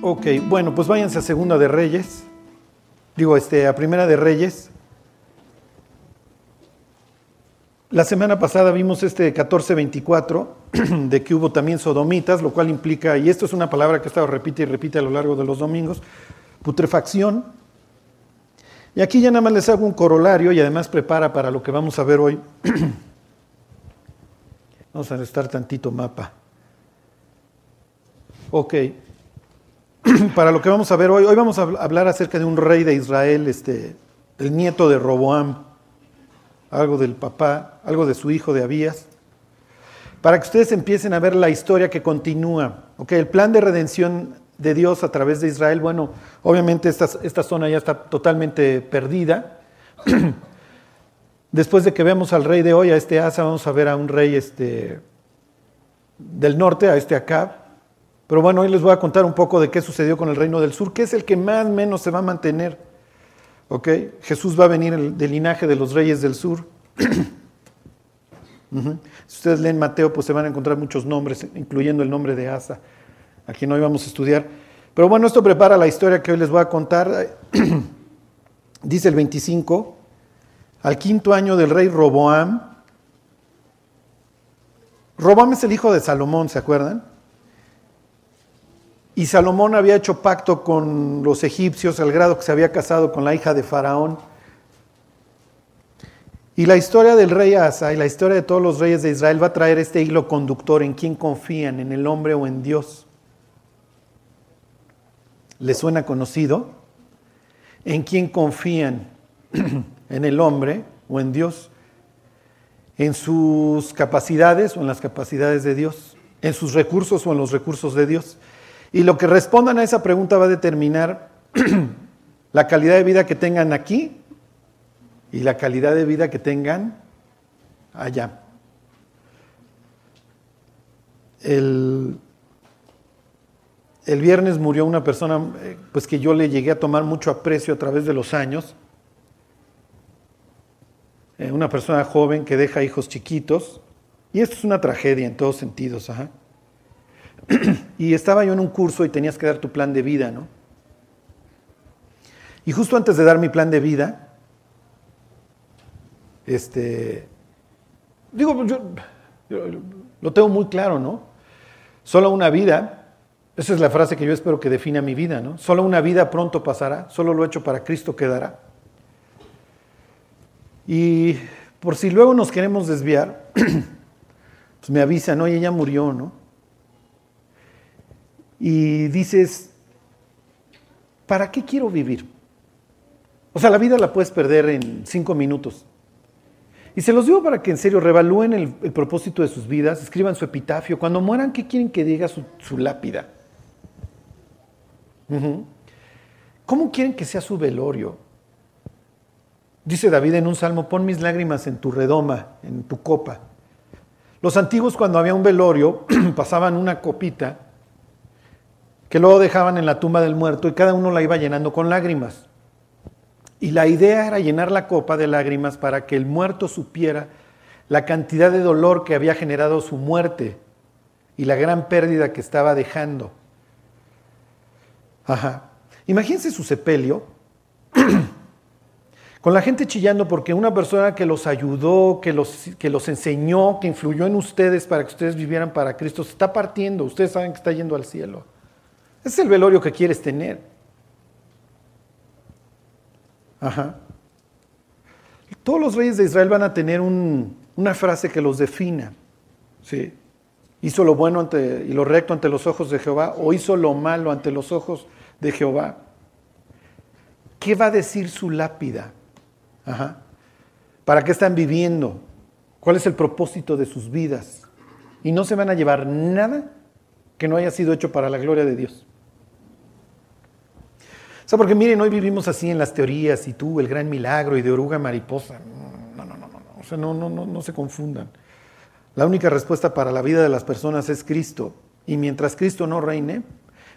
Ok, bueno, pues váyanse a Segunda de Reyes. Digo, este, a Primera de Reyes. La semana pasada vimos este 1424 de que hubo también sodomitas, lo cual implica, y esto es una palabra que he estado repite y repite a lo largo de los domingos, putrefacción. Y aquí ya nada más les hago un corolario y además prepara para lo que vamos a ver hoy. vamos a necesitar tantito mapa. Ok. para lo que vamos a ver hoy, hoy vamos a hablar acerca de un rey de Israel, este, el nieto de Roboam, algo del papá, algo de su hijo de Abías, para que ustedes empiecen a ver la historia que continúa. Okay, el plan de redención de Dios a través de Israel, bueno, obviamente esta, esta zona ya está totalmente perdida. Después de que veamos al rey de hoy, a este Asa, vamos a ver a un rey este, del norte, a este Acab, pero bueno, hoy les voy a contar un poco de qué sucedió con el reino del sur, que es el que más o menos se va a mantener. ¿Ok? Jesús va a venir del linaje de los reyes del sur. Si ustedes leen Mateo, pues se van a encontrar muchos nombres, incluyendo el nombre de Asa, a quien hoy vamos a estudiar. Pero bueno, esto prepara la historia que hoy les voy a contar. Dice el 25, al quinto año del rey Roboam. Roboam es el hijo de Salomón, ¿se acuerdan? Y Salomón había hecho pacto con los egipcios al grado que se había casado con la hija de Faraón. Y la historia del rey Asa y la historia de todos los reyes de Israel va a traer este hilo conductor en quién confían, en el hombre o en Dios. ¿Le suena conocido? ¿En quién confían? ¿En el hombre o en Dios? ¿En sus capacidades o en las capacidades de Dios? ¿En sus recursos o en los recursos de Dios? Y lo que respondan a esa pregunta va a determinar la calidad de vida que tengan aquí y la calidad de vida que tengan allá. El, el viernes murió una persona eh, pues que yo le llegué a tomar mucho aprecio a través de los años. Eh, una persona joven que deja hijos chiquitos. Y esto es una tragedia en todos sentidos. Ajá. y estaba yo en un curso y tenías que dar tu plan de vida, ¿no? Y justo antes de dar mi plan de vida, este, digo, yo, lo tengo muy claro, ¿no? Solo una vida, esa es la frase que yo espero que defina mi vida, ¿no? Solo una vida pronto pasará, solo lo hecho para Cristo quedará. Y por si luego nos queremos desviar, pues me avisan, oye, ella murió, ¿no? Y dices, ¿para qué quiero vivir? O sea, la vida la puedes perder en cinco minutos. Y se los digo para que en serio revalúen el, propósito de sus vidas, escriban su epitafio. Cuando mueran, ¿qué quieren que diga su, lápida? ¿Cómo quieren que sea su velorio? Dice David en un salmo, pon mis lágrimas en tu redoma, en tu copa. Los antiguos cuando había un velorio pasaban una copita que luego dejaban en la tumba del muerto y cada uno la iba llenando con lágrimas. Y la idea era llenar la copa de lágrimas para que el muerto supiera la cantidad de dolor que había generado su muerte y la gran pérdida que estaba dejando. Ajá. Imagínense su sepelio con la gente chillando porque una persona que los ayudó, que los, que los enseñó, que influyó en ustedes para que ustedes vivieran para Cristo, se está partiendo. Ustedes saben que está yendo al cielo. Es el velorio que quieres tener. Ajá. Todos los reyes de Israel van a tener una frase que los defina. ¿sí? Hizo lo bueno y lo recto ante los ojos de Jehová o hizo lo malo ante los ojos de Jehová. ¿Qué va a decir su lápida? Ajá. ¿Para qué están viviendo? ¿Cuál es el propósito de sus vidas? Y no se van a llevar nada que no haya sido hecho para la gloria de Dios. O sea, porque miren, hoy vivimos así en las teorías y tú, el gran milagro y de oruga mariposa. No, no, no, no, no. O sea, no, no, no, no se confundan. La única respuesta para la vida de las personas es Cristo. Y mientras Cristo no reine,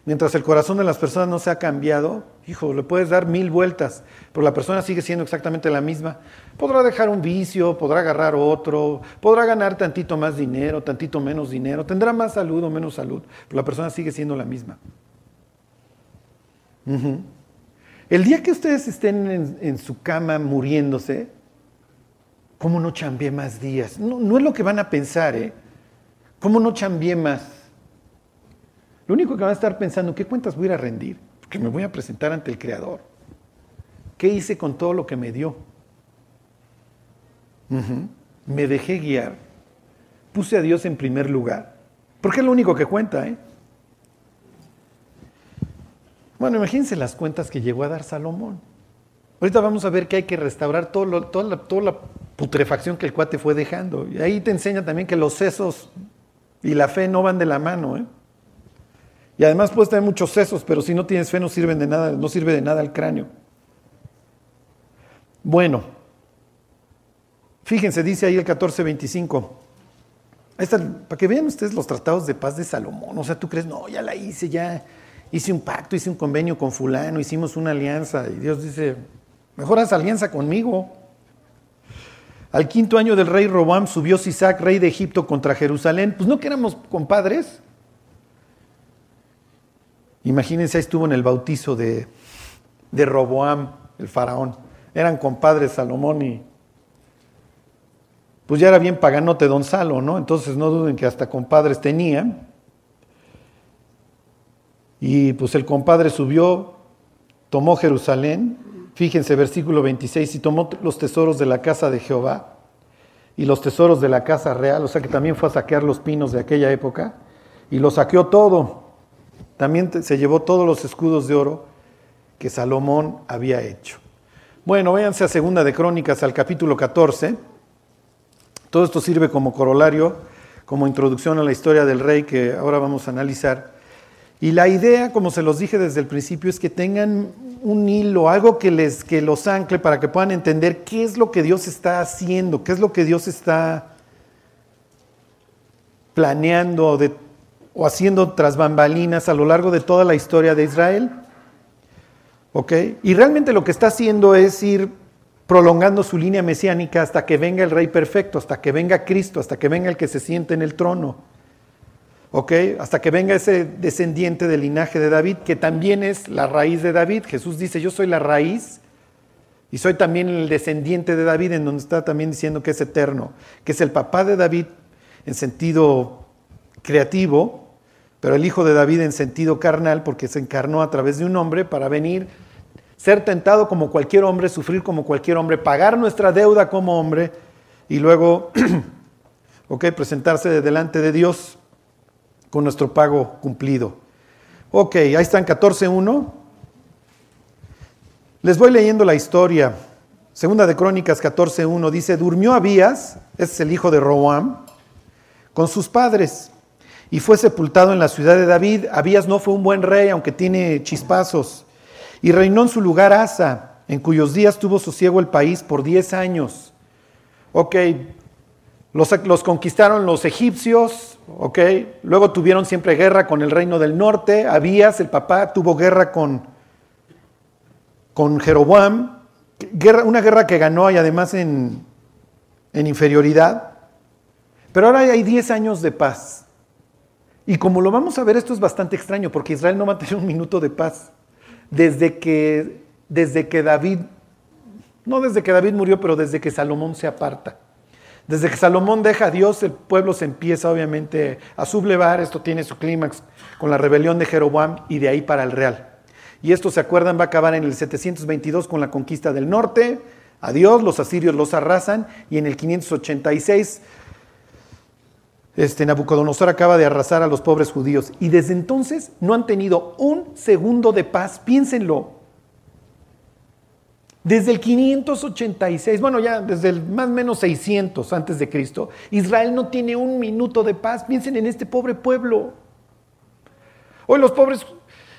mientras el corazón de las personas no se ha cambiado, hijo, le puedes dar mil vueltas, pero la persona sigue siendo exactamente la misma. Podrá dejar un vicio, podrá agarrar otro, podrá ganar tantito más dinero, tantito menos dinero, tendrá más salud o menos salud, pero la persona sigue siendo la misma. El día que ustedes estén en, su cama muriéndose, ¿cómo no chambié más días? No, es lo que van a pensar, ¿eh? ¿Cómo no chambié más? Lo único que van a estar pensando, ¿qué cuentas voy a rendir? Porque me voy a presentar ante el Creador. ¿Qué hice con todo lo que me dio? Me dejé guiar. Puse a Dios en primer lugar. Porque es lo único que cuenta, ¿eh? Bueno, imagínense las cuentas que llegó a dar Salomón. Ahorita vamos a ver que hay que restaurar toda, la, putrefacción que el cuate fue dejando. Y ahí te enseña también que los sesos y la fe no van de la mano. ¿eh? Y además puedes tener muchos sesos, pero si no tienes fe no sirven de nada, no sirve de nada el cráneo. Bueno, fíjense, dice ahí el 1425. para que vean ustedes los tratados de paz de Salomón. O sea, tú crees, no, ya la hice, ya hice un pacto, hice un convenio con fulano, hicimos una alianza. Y Dios dice, mejor haz alianza conmigo. Al quinto año del rey Robam subió Sisac, rey de Egipto, contra Jerusalén. Pues no que éramos compadres. Imagínense, ahí estuvo en el bautizo de, de Roboam, el faraón. Eran compadres Salomón y... Pues ya era bien paganote don Salo, ¿no? Entonces no duden que hasta compadres tenían. Y pues el compadre subió, tomó Jerusalén, fíjense versículo 26, y tomó los tesoros de la casa de Jehová y los tesoros de la casa real, o sea que también fue a saquear los pinos de aquella época, y lo saqueó todo. También se llevó todos los escudos de oro que Salomón había hecho. Bueno, váyanse a Segunda de Crónicas al capítulo 14. Todo esto sirve como corolario, como introducción a la historia del rey que ahora vamos a analizar. Y la idea, como se los dije desde el principio, es que tengan un hilo, algo que, les, que los ancle para que puedan entender qué es lo que Dios está haciendo, qué es lo que Dios está planeando o haciendo tras bambalinas a lo largo de toda la historia de Israel. Y realmente lo que está haciendo es ir prolongando su línea mesiánica hasta que venga el Rey perfecto, hasta que venga Cristo, hasta que venga el que se siente en el trono. ¿Ok? Hasta que venga ese descendiente del linaje de David, que también es la raíz de David. Jesús dice, yo soy la raíz y soy también el descendiente de David, en donde está también diciendo que es eterno, que es el papá de David en sentido creativo, pero el hijo de David en sentido carnal, porque se encarnó a través de un hombre para venir, ser tentado como cualquier hombre, sufrir como cualquier hombre, pagar nuestra deuda como hombre y luego, ok, presentarse delante de Dios con nuestro pago cumplido. Ok, ahí están 14.1. Les voy leyendo la historia. Segunda de Crónicas 14.1 dice, durmió Abías, es el hijo de Roam, con sus padres y fue sepultado en la ciudad de David. Abías no fue un buen rey, aunque tiene chispazos. Y reinó en su lugar Asa, en cuyos días tuvo sosiego el país por 10 años. Ok, los, conquistaron los egipcios, ¿ok? Luego tuvieron siempre guerra con el reino del norte. Abías, el papá, tuvo guerra con, con Jeroboam. Guerra, una guerra que ganó y además en, en inferioridad. Pero ahora hay 10 años de paz. Y como lo vamos a ver, esto es bastante extraño porque Israel no va a tener un minuto de paz. Desde que, desde que David, no desde que David murió, pero desde que Salomón se aparta. Desde que Salomón deja a Dios, el pueblo se empieza obviamente a sublevar. Esto tiene su clímax con la rebelión de Jeroboam y de ahí para el real. Y esto, ¿se acuerdan? Va a acabar en el 722 con la conquista del norte. Adiós, los asirios los arrasan. Y en el 586, este, Nabucodonosor acaba de arrasar a los pobres judíos. Y desde entonces no han tenido un segundo de paz. Piénsenlo. Desde el 586, bueno, ya desde el más o menos 600 antes de Cristo, Israel no tiene un minuto de paz. Piensen en este pobre pueblo. Hoy los pobres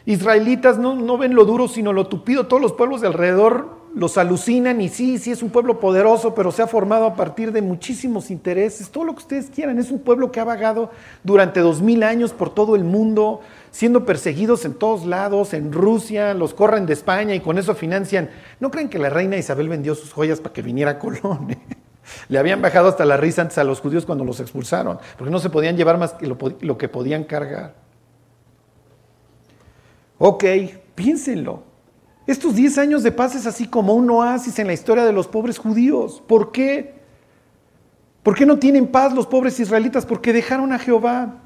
israelitas no, no ven lo duro, sino lo tupido. Todos los pueblos de alrededor los alucinan y sí, sí es un pueblo poderoso, pero se ha formado a partir de muchísimos intereses. Todo lo que ustedes quieran. Es un pueblo que ha vagado durante dos mil años por todo el mundo siendo perseguidos en todos lados, en Rusia, los corren de España y con eso financian. ¿No creen que la reina Isabel vendió sus joyas para que viniera Colón? Le habían bajado hasta la risa antes a los judíos cuando los expulsaron, porque no se podían llevar más que lo, lo que podían cargar. Ok, Piénsenlo. Estos 10 años de paz es así como un oasis en la historia de los pobres judíos. ¿Por qué? ¿Por qué no tienen paz los pobres israelitas? Porque dejaron a Jehová.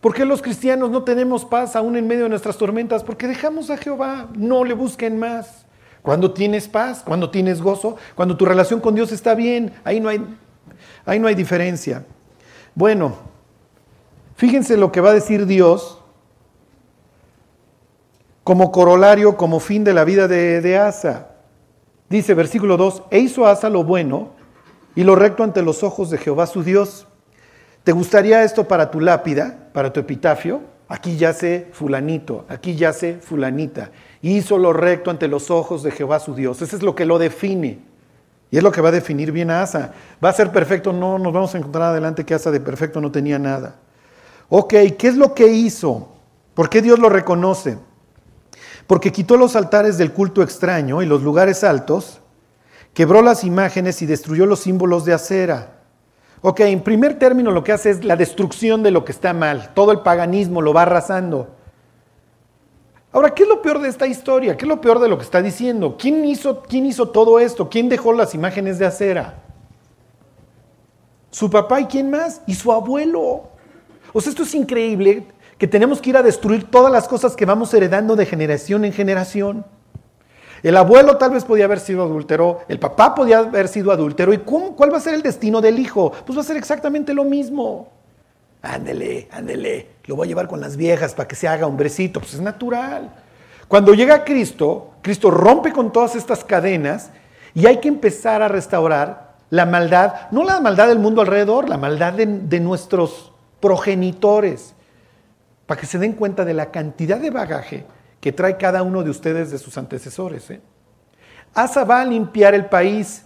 ¿Por qué los cristianos no tenemos paz aún en medio de nuestras tormentas? Porque dejamos a Jehová. No le busquen más. Cuando tienes paz, cuando tienes gozo, cuando tu relación con Dios está bien, ahí no hay, ahí no hay diferencia. Bueno, fíjense lo que va a decir Dios como corolario, como fin de la vida de, Asa. Dice versículo 2, e hizo Asa lo bueno y lo recto ante los ojos de Jehová su Dios. ¿Te gustaría esto para tu lápida, para tu epitafio? Aquí yace fulanito, aquí yace fulanita. Hizo lo recto ante los ojos de Jehová su Dios. Eso es lo que lo define. Y es lo que va a definir bien a Asa. ¿Va a ser perfecto? No, nos vamos a encontrar adelante que Asa de perfecto no tenía nada. Ok, ¿qué es lo que hizo? ¿Por qué Dios lo reconoce? porque quitó los altares del culto extraño y los lugares altos, quebró las imágenes y destruyó los símbolos de acera. Ok, en primer término lo que hace es la destrucción de lo que está mal, todo el paganismo lo va arrasando. Ahora, ¿qué es lo peor de esta historia? ¿Qué es lo peor de lo que está diciendo? ¿Quién hizo, quién hizo todo esto? ¿Quién dejó las imágenes de acera? Su papá y quién más? Y su abuelo. O sea, esto es increíble que tenemos que ir a destruir todas las cosas que vamos heredando de generación en generación. El abuelo tal vez podía haber sido adúltero, el papá podía haber sido adúltero. ¿Y cuál va a ser el destino del hijo? Pues va a ser exactamente lo mismo. Ándele, ándele, lo voy a llevar con las viejas para que se haga hombrecito. Pues es natural. Cuando llega Cristo, Cristo rompe con todas estas cadenas y hay que empezar a restaurar la maldad, no la maldad del mundo alrededor, la maldad de, de nuestros progenitores para que se den cuenta de la cantidad de bagaje que trae cada uno de ustedes de sus antecesores. ¿eh? Asa va a limpiar el país.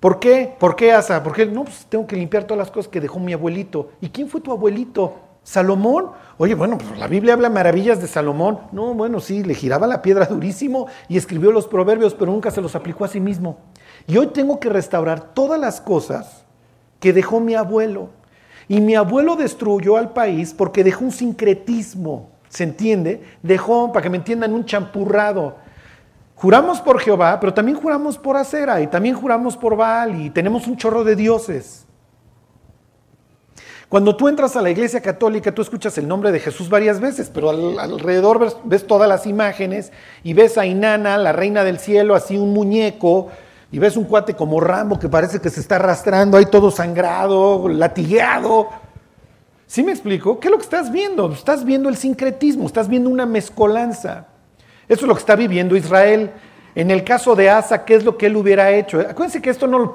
¿Por qué? ¿Por qué Asa? Porque no, pues tengo que limpiar todas las cosas que dejó mi abuelito. ¿Y quién fue tu abuelito? ¿Salomón? Oye, bueno, pues la Biblia habla maravillas de Salomón. No, bueno, sí, le giraba la piedra durísimo y escribió los proverbios, pero nunca se los aplicó a sí mismo. Y hoy tengo que restaurar todas las cosas que dejó mi abuelo. Y mi abuelo destruyó al país porque dejó un sincretismo, ¿se entiende? Dejó, para que me entiendan, un champurrado. Juramos por Jehová, pero también juramos por Acera y también juramos por Baal y tenemos un chorro de dioses. Cuando tú entras a la iglesia católica, tú escuchas el nombre de Jesús varias veces, pero alrededor ves, ves, todas las imágenes y ves a Inanna, la reina del cielo, así un muñeco, y ves un cuate como Rambo que parece que se está arrastrando ahí todo sangrado, latigueado. ¿Sí me explico? ¿Qué es lo que estás viendo? Estás viendo el sincretismo, estás viendo una mezcolanza. Eso es lo que está viviendo Israel. En el caso de Asa, ¿qué es lo que él hubiera hecho? Acuérdense que esto no,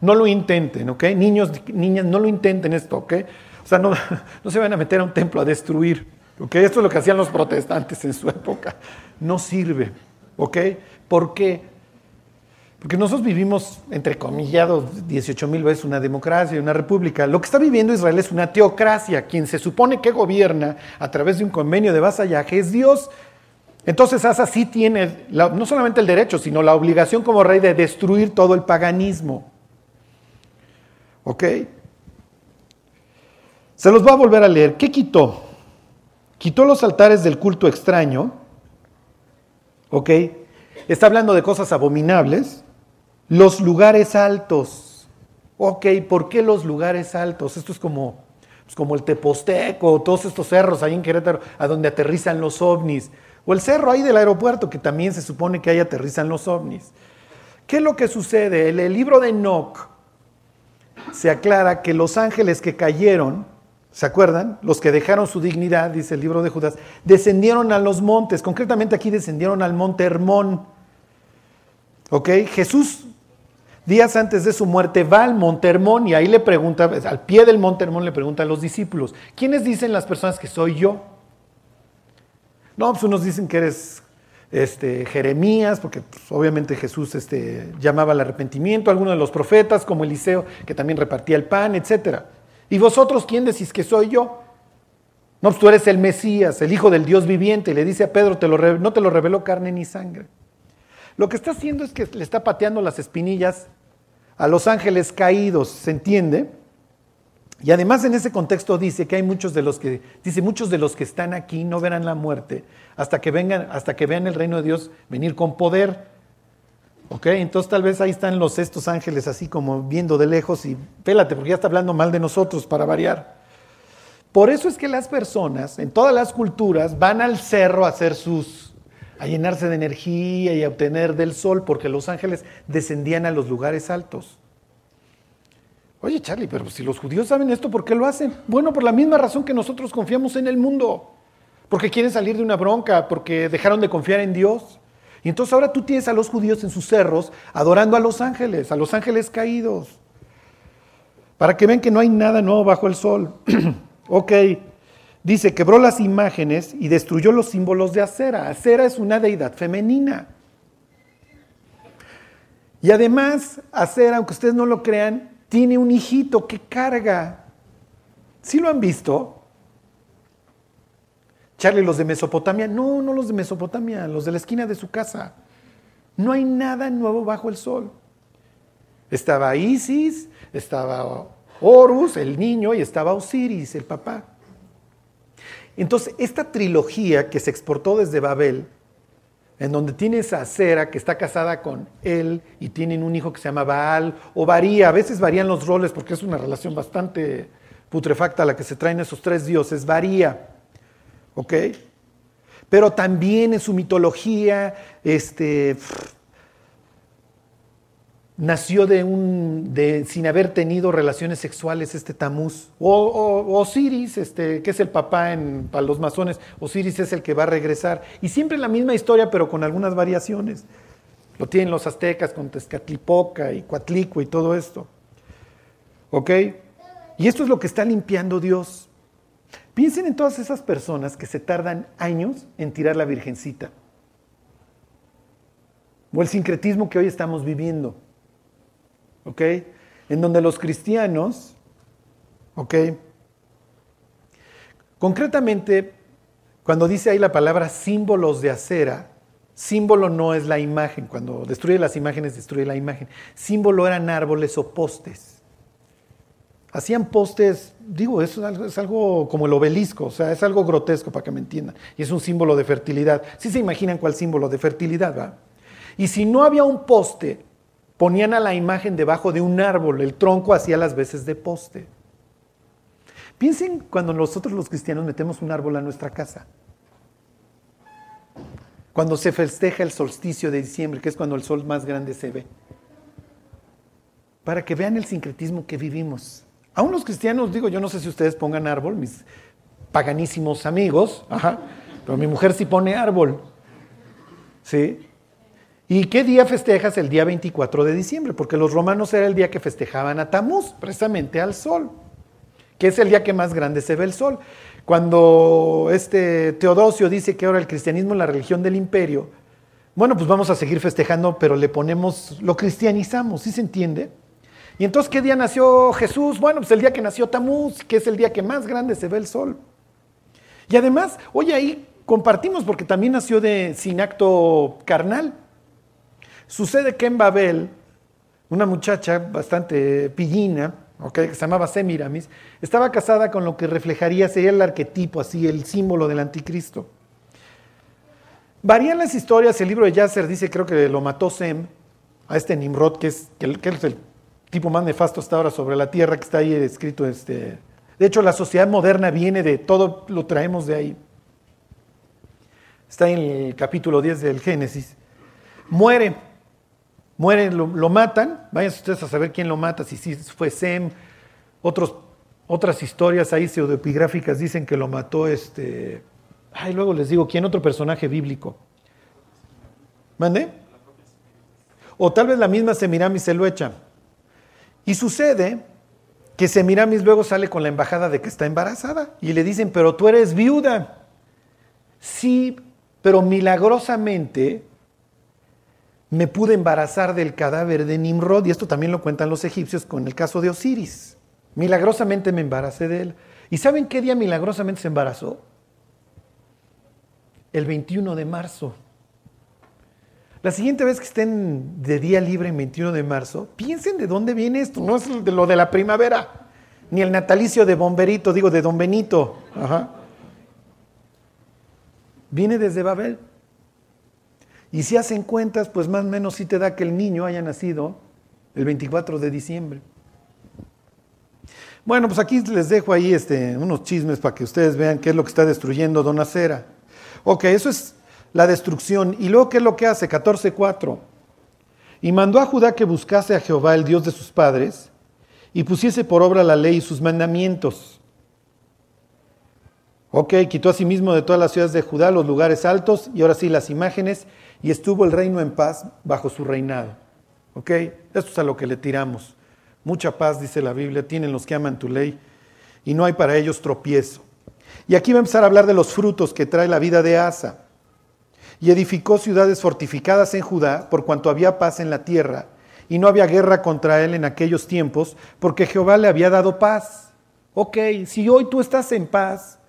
no lo intenten, ¿ok? Niños, niñas, no lo intenten esto, ¿ok? O sea, no, no se van a meter a un templo a destruir, ¿ok? Esto es lo que hacían los protestantes en su época. No sirve, ¿ok? ¿Por qué? Porque nosotros vivimos, entre comillados, 18 mil veces una democracia, una república. Lo que está viviendo Israel es una teocracia. Quien se supone que gobierna a través de un convenio de vasallaje es Dios. Entonces Asa sí tiene no solamente el derecho, sino la obligación como rey de destruir todo el paganismo. ¿Ok? Se los va a volver a leer. ¿Qué quitó? Quitó los altares del culto extraño. ¿Ok? Está hablando de cosas abominables los lugares altos. Ok, ¿por qué los lugares altos? Esto es como, pues como el Teposteco, todos estos cerros ahí en Querétaro, a donde aterrizan los ovnis. O el cerro ahí del aeropuerto, que también se supone que ahí aterrizan los ovnis. ¿Qué es lo que sucede? En el libro de Enoch se aclara que los ángeles que cayeron, ¿se acuerdan? Los que dejaron su dignidad, dice el libro de Judas, descendieron a los montes, concretamente aquí descendieron al monte Hermón. ¿Ok? Jesús días antes de su muerte, va al Monte Hermón y ahí le pregunta, al pie del Monte Hermón le pregunta a los discípulos, ¿quiénes dicen las personas que soy yo? No, pues unos dicen que eres este, Jeremías, porque pues, obviamente Jesús este, llamaba al arrepentimiento, algunos de los profetas, como Eliseo, que también repartía el pan, etc. ¿Y vosotros quién decís que soy yo? No, pues tú eres el Mesías, el Hijo del Dios viviente, y le dice a Pedro, no te lo reveló carne ni sangre. Lo que está haciendo es que le está pateando las espinillas a los ángeles caídos, ¿se entiende? Y además en ese contexto dice que hay muchos de los que, dice, muchos de los que están aquí no verán la muerte hasta que vengan, hasta que vean el reino de Dios venir con poder. ¿Ok? Entonces tal vez ahí están los estos ángeles así como viendo de lejos y pélate porque ya está hablando mal de nosotros para variar. Por eso es que las personas en todas las culturas van al cerro a hacer sus, a llenarse de energía y a obtener del sol porque los ángeles descendían a los lugares altos. Oye, Charlie, pero si los judíos saben esto, ¿por qué lo hacen? Bueno, por la misma razón que nosotros confiamos en el mundo. Porque quieren salir de una bronca, porque dejaron de confiar en Dios. Y entonces ahora tú tienes a los judíos en sus cerros adorando a los ángeles, a los ángeles caídos. Para que vean que no hay nada nuevo bajo el sol. ok, dice, quebró las imágenes y destruyó los símbolos de acera. Acera es una deidad femenina. Y además, Acera, aunque ustedes no lo crean, tiene un hijito que carga. ¿Sí lo han visto? Charlie, los de Mesopotamia. No, no los de Mesopotamia, los de la esquina de su casa. No hay nada nuevo bajo el sol. Estaba Isis, estaba Horus, el niño, y estaba Osiris, el papá. Entonces, esta trilogía que se exportó desde Babel en donde tienes a Cera que está casada con él y tienen un hijo que se llama Baal, o varía, a veces varían los roles porque es una relación bastante putrefacta la que se traen esos tres dioses, varía, ¿ok? Pero también en su mitología, este, nació de un, de, sin haber tenido relaciones sexuales este Tamuz. O, Osiris, este, que es el papá en, para los masones, Osiris es el que va a regresar. Y siempre la misma historia, pero con algunas variaciones. Lo tienen los aztecas con Tezcatlipoca y Coatlicue y todo esto. ¿Ok? Y esto es lo que está limpiando Dios. Piensen en todas esas personas que se tardan años en tirar la virgencita. O el sincretismo que hoy estamos viviendo. ¿Ok? En donde los cristianos, ¿ok? Concretamente, cuando dice ahí la palabra símbolos de acera, símbolo no es la imagen, cuando destruye las imágenes, destruye la imagen. Símbolo eran árboles o postes. Hacían postes, digo, es algo, es algo como el obelisco, o sea, es algo grotesco para que me entiendan. Y es un símbolo de fertilidad. Sí se imaginan cuál símbolo de fertilidad, ¿va? Y si no había un poste, ponían a la imagen debajo de un árbol, el tronco hacía las veces de poste. Piensen cuando nosotros los cristianos metemos un árbol a nuestra casa. Cuando se festeja el solsticio de diciembre, que es cuando el sol más grande se ve. Para que vean el sincretismo que vivimos. Aún los cristianos, digo, yo no sé si ustedes pongan árbol, mis paganísimos amigos, pero mi mujer sí pone árbol. ¿Sí? ¿Y qué día festejas? El día 24 de diciembre, porque los romanos era el día que festejaban a Tamuz, precisamente al sol, que es el día que más grande se ve el sol. Cuando este Teodosio dice que ahora el cristianismo es la religión del imperio, bueno, pues vamos a seguir festejando, pero le ponemos, lo cristianizamos, ¿sí se entiende? Y entonces, ¿qué día nació Jesús? Bueno, pues el día que nació Tamuz, que es el día que más grande se ve el sol. Y además, oye, ahí compartimos porque también nació de sin acto carnal. Sucede que en Babel, una muchacha bastante pillina, que se llamaba Semiramis, estaba casada con lo que reflejaría, sería el arquetipo, así, el símbolo del anticristo. Varían las historias, el libro de Yasser dice, creo que lo mató Sem, a este Nimrod, que es, que, es el tipo más nefasto hasta ahora sobre la tierra, que está ahí escrito. Este. De hecho, la sociedad moderna viene de todo, lo traemos de ahí. Está en el capítulo 10 del Génesis. Muere Mueren, lo, matan, vayan ustedes a saber quién lo mata, si, fue Sem, otros, otras historias ahí pseudoepigráficas dicen que lo mató este, ay, luego les digo, ¿quién otro personaje bíblico? ¿Mande? O tal vez la misma Semiramis se lo echa. Y sucede que Semiramis luego sale con la embajada de que está embarazada y le dicen, pero tú eres viuda. Sí, pero milagrosamente me pude embarazar del cadáver de Nimrod, y esto también lo cuentan los egipcios con el caso de Osiris. Milagrosamente me embaracé de él. ¿Y saben qué día milagrosamente se embarazó? El 21 de marzo. La siguiente vez que estén de día libre en 21 de marzo, piensen de dónde viene esto. No es lo de la primavera. ni el natalicio de Bomberito, digo de Don Benito. Viene desde Babel. Y si hacen cuentas, pues más o menos sí te da que el niño haya nacido el 24 de diciembre. Bueno, pues aquí les dejo ahí este, unos chismes para que ustedes vean qué es lo que está destruyendo Don Acera. Ok, eso es la destrucción. ¿Y luego qué es lo que hace? 14.4. Y mandó a Judá que buscase a Jehová, el Dios de sus padres, y pusiese por obra la ley y sus mandamientos. Ok, quitó a sí de todas las ciudades de Judá los lugares altos y ahora sí las imágenes, y estuvo el reino en paz bajo su reinado. Ok, esto es a lo que le tiramos. Mucha paz, dice la Biblia, tienen los que aman tu ley, y no hay para ellos tropiezo. Y aquí va a empezar a hablar de los frutos que trae la vida de Asa. Y edificó ciudades fortificadas en Judá, por cuanto había paz en la tierra, y no había guerra contra él en aquellos tiempos, porque Jehová le había dado paz. Ok, si hoy tú estás en paz,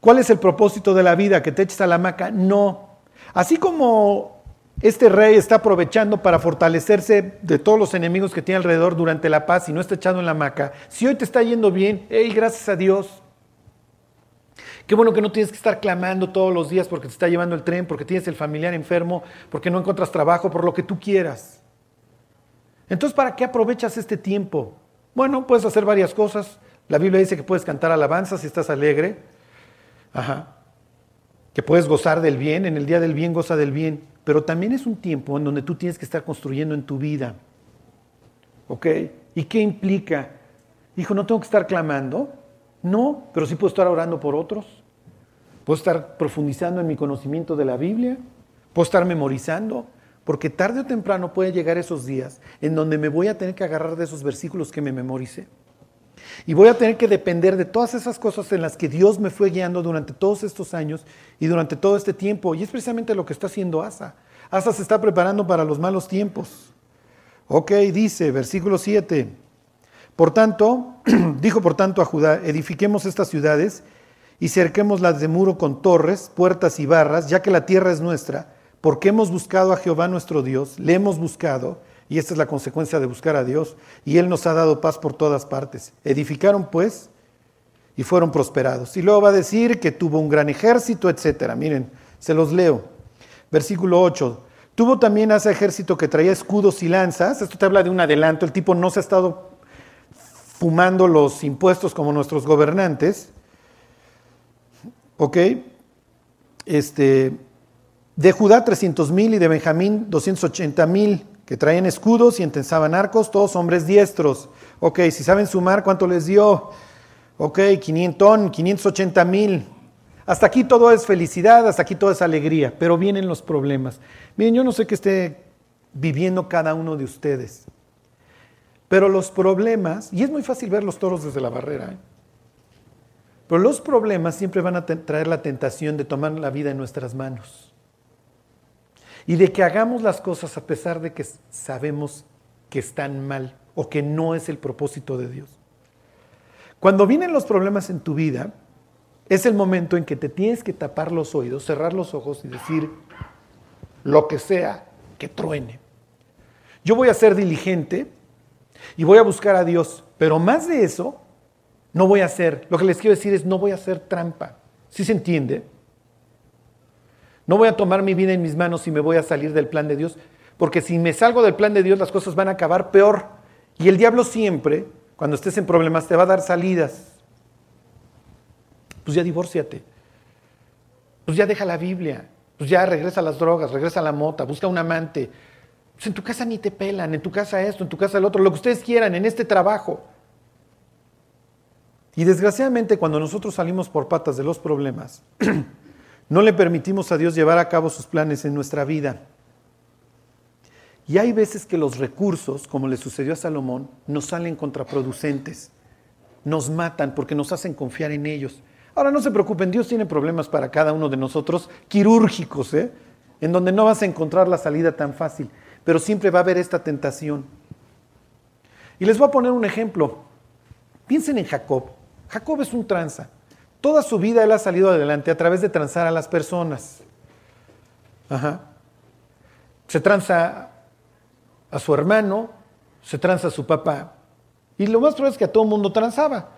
¿cuál es el propósito de la vida? ¿Que te eches a la hamaca? No. Así como este rey está aprovechando para fortalecerse de todos los enemigos que tiene alrededor durante la paz y no está echado en la hamaca, si hoy te está yendo bien, hey, gracias a Dios. Qué bueno que no tienes que estar clamando todos los días porque te está llevando el tren, porque tienes el familiar enfermo, porque no encuentras trabajo, por lo que tú quieras. Entonces, ¿para qué aprovechas este tiempo? Bueno, puedes hacer varias cosas. La Biblia dice que puedes cantar alabanzas si estás alegre. Ajá. Que puedes gozar del bien. En el día del bien goza del bien. Pero también es un tiempo en donde tú tienes que estar construyendo en tu vida. ¿Ok? ¿Y qué implica? Hijo, no tengo que estar clamando. No, pero sí puedo estar orando por otros. Puedo estar profundizando en mi conocimiento de la Biblia. Puedo estar memorizando. Porque tarde o temprano puede llegar esos días en donde me voy a tener que agarrar de esos versículos que me memoricé. Y voy a tener que depender de todas esas cosas en las que Dios me fue guiando durante todos estos años y durante todo este tiempo. Y es precisamente lo que está haciendo Asa. Asa se está preparando para los malos tiempos. Ok, dice, versículo 7. Por tanto, dijo por tanto a Judá, edifiquemos estas ciudades y cerquémoslas de muro con torres, puertas y barras, ya que la tierra es nuestra porque hemos buscado a Jehová nuestro Dios, le hemos buscado, y esta es la consecuencia de buscar a Dios, y Él nos ha dado paz por todas partes. Edificaron pues y fueron prosperados. Y luego va a decir que tuvo un gran ejército, etcétera. Miren, se los leo. Versículo 8. Tuvo también a ese ejército que traía escudos y lanzas. Esto te habla de un adelanto. El tipo no se ha estado fumando los impuestos como nuestros gobernantes. ¿Ok? Este, de Judá 300 mil y de Benjamín 280 mil, que traían escudos y entensaban arcos, todos hombres diestros. Ok, si saben sumar, ¿cuánto les dio? Ok, 500, 580 mil. Hasta aquí todo es felicidad, hasta aquí todo es alegría, pero vienen los problemas. Miren, yo no sé qué esté viviendo cada uno de ustedes, pero los problemas, y es muy fácil ver los toros desde la barrera, ¿eh? pero los problemas siempre van a traer la tentación de tomar la vida en nuestras manos y de que hagamos las cosas a pesar de que sabemos que están mal o que no es el propósito de Dios. Cuando vienen los problemas en tu vida, es el momento en que te tienes que tapar los oídos, cerrar los ojos y decir lo que sea que truene. Yo voy a ser diligente y voy a buscar a Dios, pero más de eso no voy a hacer. Lo que les quiero decir es no voy a hacer trampa. ¿Sí se entiende? No voy a tomar mi vida en mis manos y me voy a salir del plan de Dios, porque si me salgo del plan de Dios las cosas van a acabar peor. Y el diablo siempre, cuando estés en problemas, te va a dar salidas. Pues ya divórciate. Pues ya deja la Biblia. Pues ya regresa a las drogas, regresa a la mota, busca un amante. Pues en tu casa ni te pelan, en tu casa esto, en tu casa el otro, lo que ustedes quieran, en este trabajo. Y desgraciadamente cuando nosotros salimos por patas de los problemas, No le permitimos a Dios llevar a cabo sus planes en nuestra vida. Y hay veces que los recursos, como le sucedió a Salomón, nos salen contraproducentes, nos matan porque nos hacen confiar en ellos. Ahora no se preocupen, Dios tiene problemas para cada uno de nosotros, quirúrgicos, ¿eh? en donde no vas a encontrar la salida tan fácil, pero siempre va a haber esta tentación. Y les voy a poner un ejemplo. Piensen en Jacob. Jacob es un tranza. Toda su vida él ha salido adelante a través de transar a las personas. Se tranza a su hermano, se tranza a su papá. Y lo más probable es que a todo mundo transaba.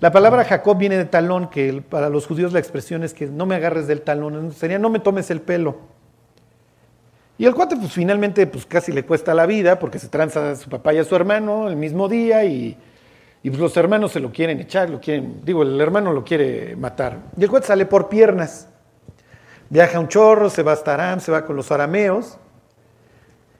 La palabra Jacob viene de talón, que para los judíos la expresión es que no me agarres del talón, sería no me tomes el pelo. Y el cuate pues finalmente pues casi le cuesta la vida porque se tranza a su papá y a su hermano el mismo día y, pues los hermanos se lo quieren echar, lo quieren, digo, el hermano lo quiere matar. Y el cuate sale por piernas. Viaja un chorro, se va hasta Aram, se va con los arameos.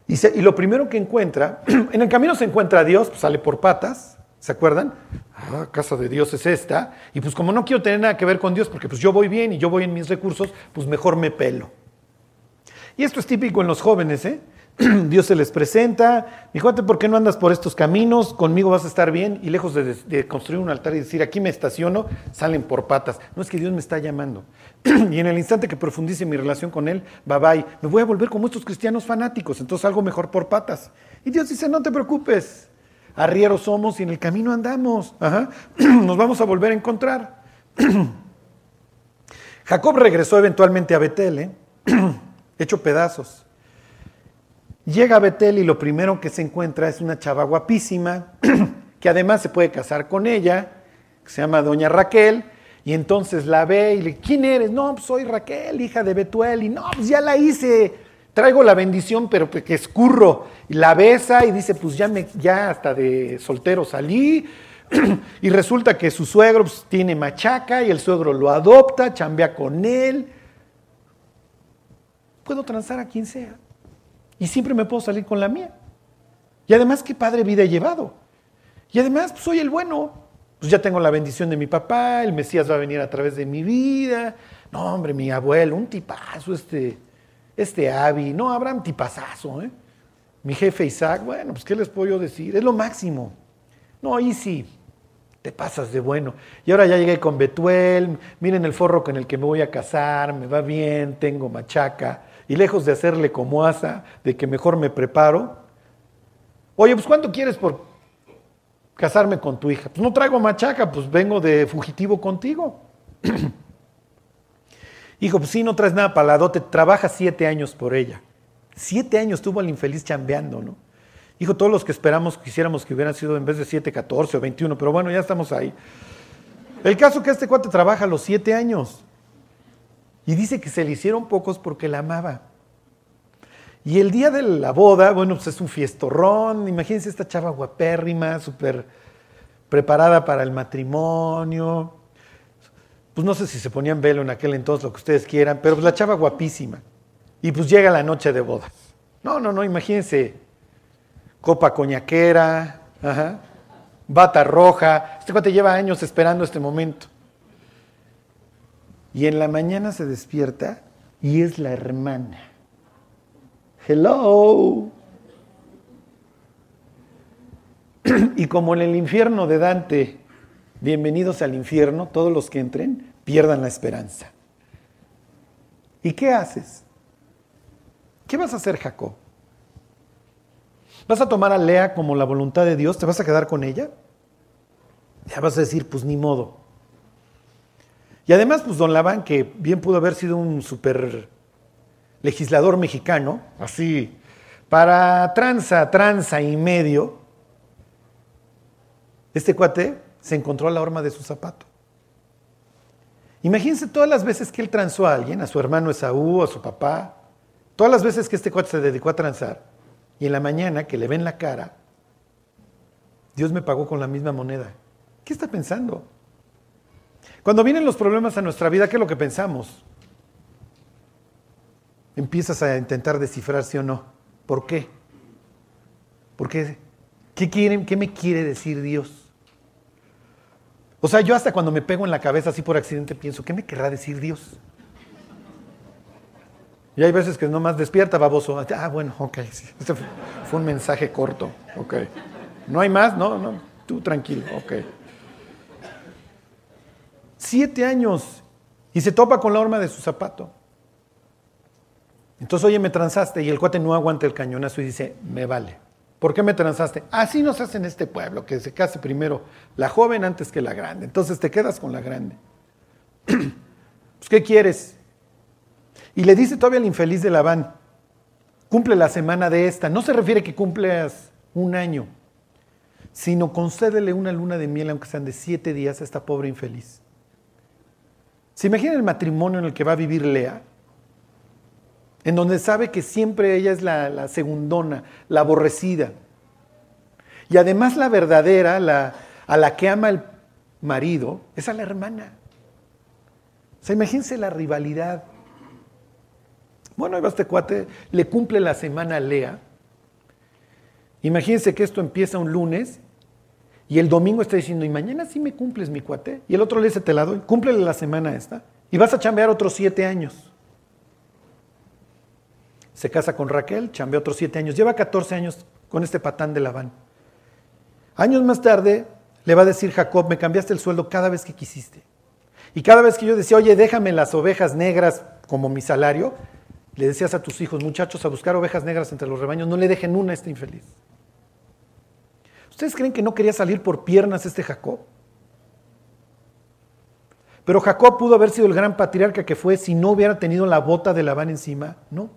Y, y lo primero que encuentra, en el camino se encuentra a Dios, pues sale por patas, ¿Se acuerdan? Ah, casa de Dios es esta. Y pues como no quiero tener nada que ver con Dios, porque pues yo voy bien y yo voy en mis recursos, pues mejor me pelo. Y esto es típico en los jóvenes, ¿eh? Dios se les presenta, mi ¿por qué no andas por estos caminos? Conmigo vas a estar bien. Y lejos de, construir un altar y decir, aquí me estaciono, salen por patas. No es que Dios me está llamando. y en el instante que profundice mi relación con Él, bye bye, me voy a volver como estos cristianos fanáticos, entonces algo mejor por patas. Y Dios dice, no te preocupes, arrieros somos y en el camino andamos. Nos vamos a volver a encontrar. Jacob regresó eventualmente a Betel, ¿eh? hecho pedazos. Llega a Betel y lo primero que se encuentra es una chava guapísima, que además se puede casar con ella, que se llama Doña Raquel, y entonces la ve y le, ¿quién eres? No, pues soy Raquel, hija de Betuel, y no, pues ya la hice traigo la bendición, pero que escurro. Y la besa y dice, pues ya, me, ya hasta de soltero salí. y resulta que su suegro pues, tiene machaca y el suegro lo adopta, chambea con él. Puedo transar a quien sea. Y siempre me puedo salir con la mía. Y además, qué padre vida he llevado. Y además, pues, soy el bueno. Pues ya tengo la bendición de mi papá, el Mesías va a venir a través de mi vida. No, hombre, mi abuelo, un tipazo este este Avi, no, Abraham tipazazo, ¿eh? Mi jefe Isaac, bueno, pues ¿qué les puedo yo decir? Es lo máximo. No, ahí sí, te pasas de bueno. Y ahora ya llegué con Betuel, miren el forro con el que me voy a casar, me va bien, tengo machaca. Y lejos de hacerle como asa, de que mejor me preparo. Oye, pues ¿cuánto quieres por casarme con tu hija? Pues no traigo machaca, pues vengo de fugitivo contigo. Hijo, pues sí, no traes nada para la dote, trabaja siete años por ella. Siete años tuvo al infeliz chambeando, ¿no? Hijo, todos los que esperamos, quisiéramos que hubieran sido en vez de siete, catorce o veintiuno, pero bueno, ya estamos ahí. El caso que este cuate trabaja los siete años y dice que se le hicieron pocos porque la amaba. Y el día de la boda, bueno, pues es un fiestorrón. Imagínense esta chava guapérrima, súper preparada para el matrimonio pues no sé si se ponían velo en aquel entonces, lo que ustedes quieran, pero pues la chava guapísima. Y pues llega la noche de bodas. No, no, no, imagínense, copa coñaquera, bata roja. Este cuate lleva años esperando este momento. Y en la mañana se despierta y es la hermana. Hello. Y como en el infierno de Dante bienvenidos al infierno, todos los que entren pierdan la esperanza. ¿Y qué haces? ¿Qué vas a hacer, Jacob? ¿Vas a tomar a Lea como la voluntad de Dios? ¿Te vas a quedar con ella? Ya vas a decir, pues ni modo. Y además, pues don Labán, que bien pudo haber sido un super legislador mexicano, así, para tranza, tranza y medio, este cuate se encontró la horma de su zapato. Imagínense todas las veces que él transó a alguien, a su hermano Esaú, a su papá, todas las veces que este cuate se dedicó a transar, y en la mañana que le ven la cara, Dios me pagó con la misma moneda. ¿Qué está pensando? Cuando vienen los problemas a nuestra vida, ¿qué es lo que pensamos? Empiezas a intentar descifrar sí o no. ¿Por qué? ¿Por qué? ¿Qué, quieren, qué me quiere decir Dios? O sea, yo hasta cuando me pego en la cabeza así por accidente pienso, ¿qué me querrá decir Dios? Y hay veces que nomás despierta, baboso. Ah, bueno, ok. Este fue un mensaje corto. Ok. ¿No hay más? No, no. Tú tranquilo. Ok. Siete años. Y se topa con la horma de su zapato. Entonces, oye, me transaste. Y el cuate no aguanta el cañonazo y dice, me vale. ¿Por qué me transaste? Así nos hace en este pueblo, que se case primero la joven antes que la grande. Entonces te quedas con la grande. pues, ¿qué quieres? Y le dice todavía al infeliz de Labán, cumple la semana de esta. No se refiere que cumpleas un año, sino concédele una luna de miel, aunque sean de siete días, a esta pobre infeliz. ¿Se imagina el matrimonio en el que va a vivir Lea? En donde sabe que siempre ella es la, segundona, la aborrecida. Y además la verdadera, a la que ama el marido, es a la hermana. O sea, imagínense la rivalidad. Bueno, ahí va este le cumple la semana a Lea. Imagínense que esto empieza un lunes y el domingo está diciendo, y mañana sí me cumples mi cuate. Y el otro le dice, te la doy, cúmplele la semana esta. Y vas a chambear otros siete años. Se casa con Raquel, chambea otros siete años. Lleva 14 años con este patán de Labán. Años más tarde le va a decir Jacob, me cambiaste el sueldo cada vez que quisiste. Y cada vez que yo decía, oye, déjame las ovejas negras como mi salario, le decías a tus hijos, muchachos, a buscar ovejas negras entre los rebaños, no le dejen una a este infeliz. ¿Ustedes creen que no quería salir por piernas este Jacob? Pero Jacob pudo haber sido el gran patriarca que fue si no hubiera tenido la bota de Labán encima, ¿no?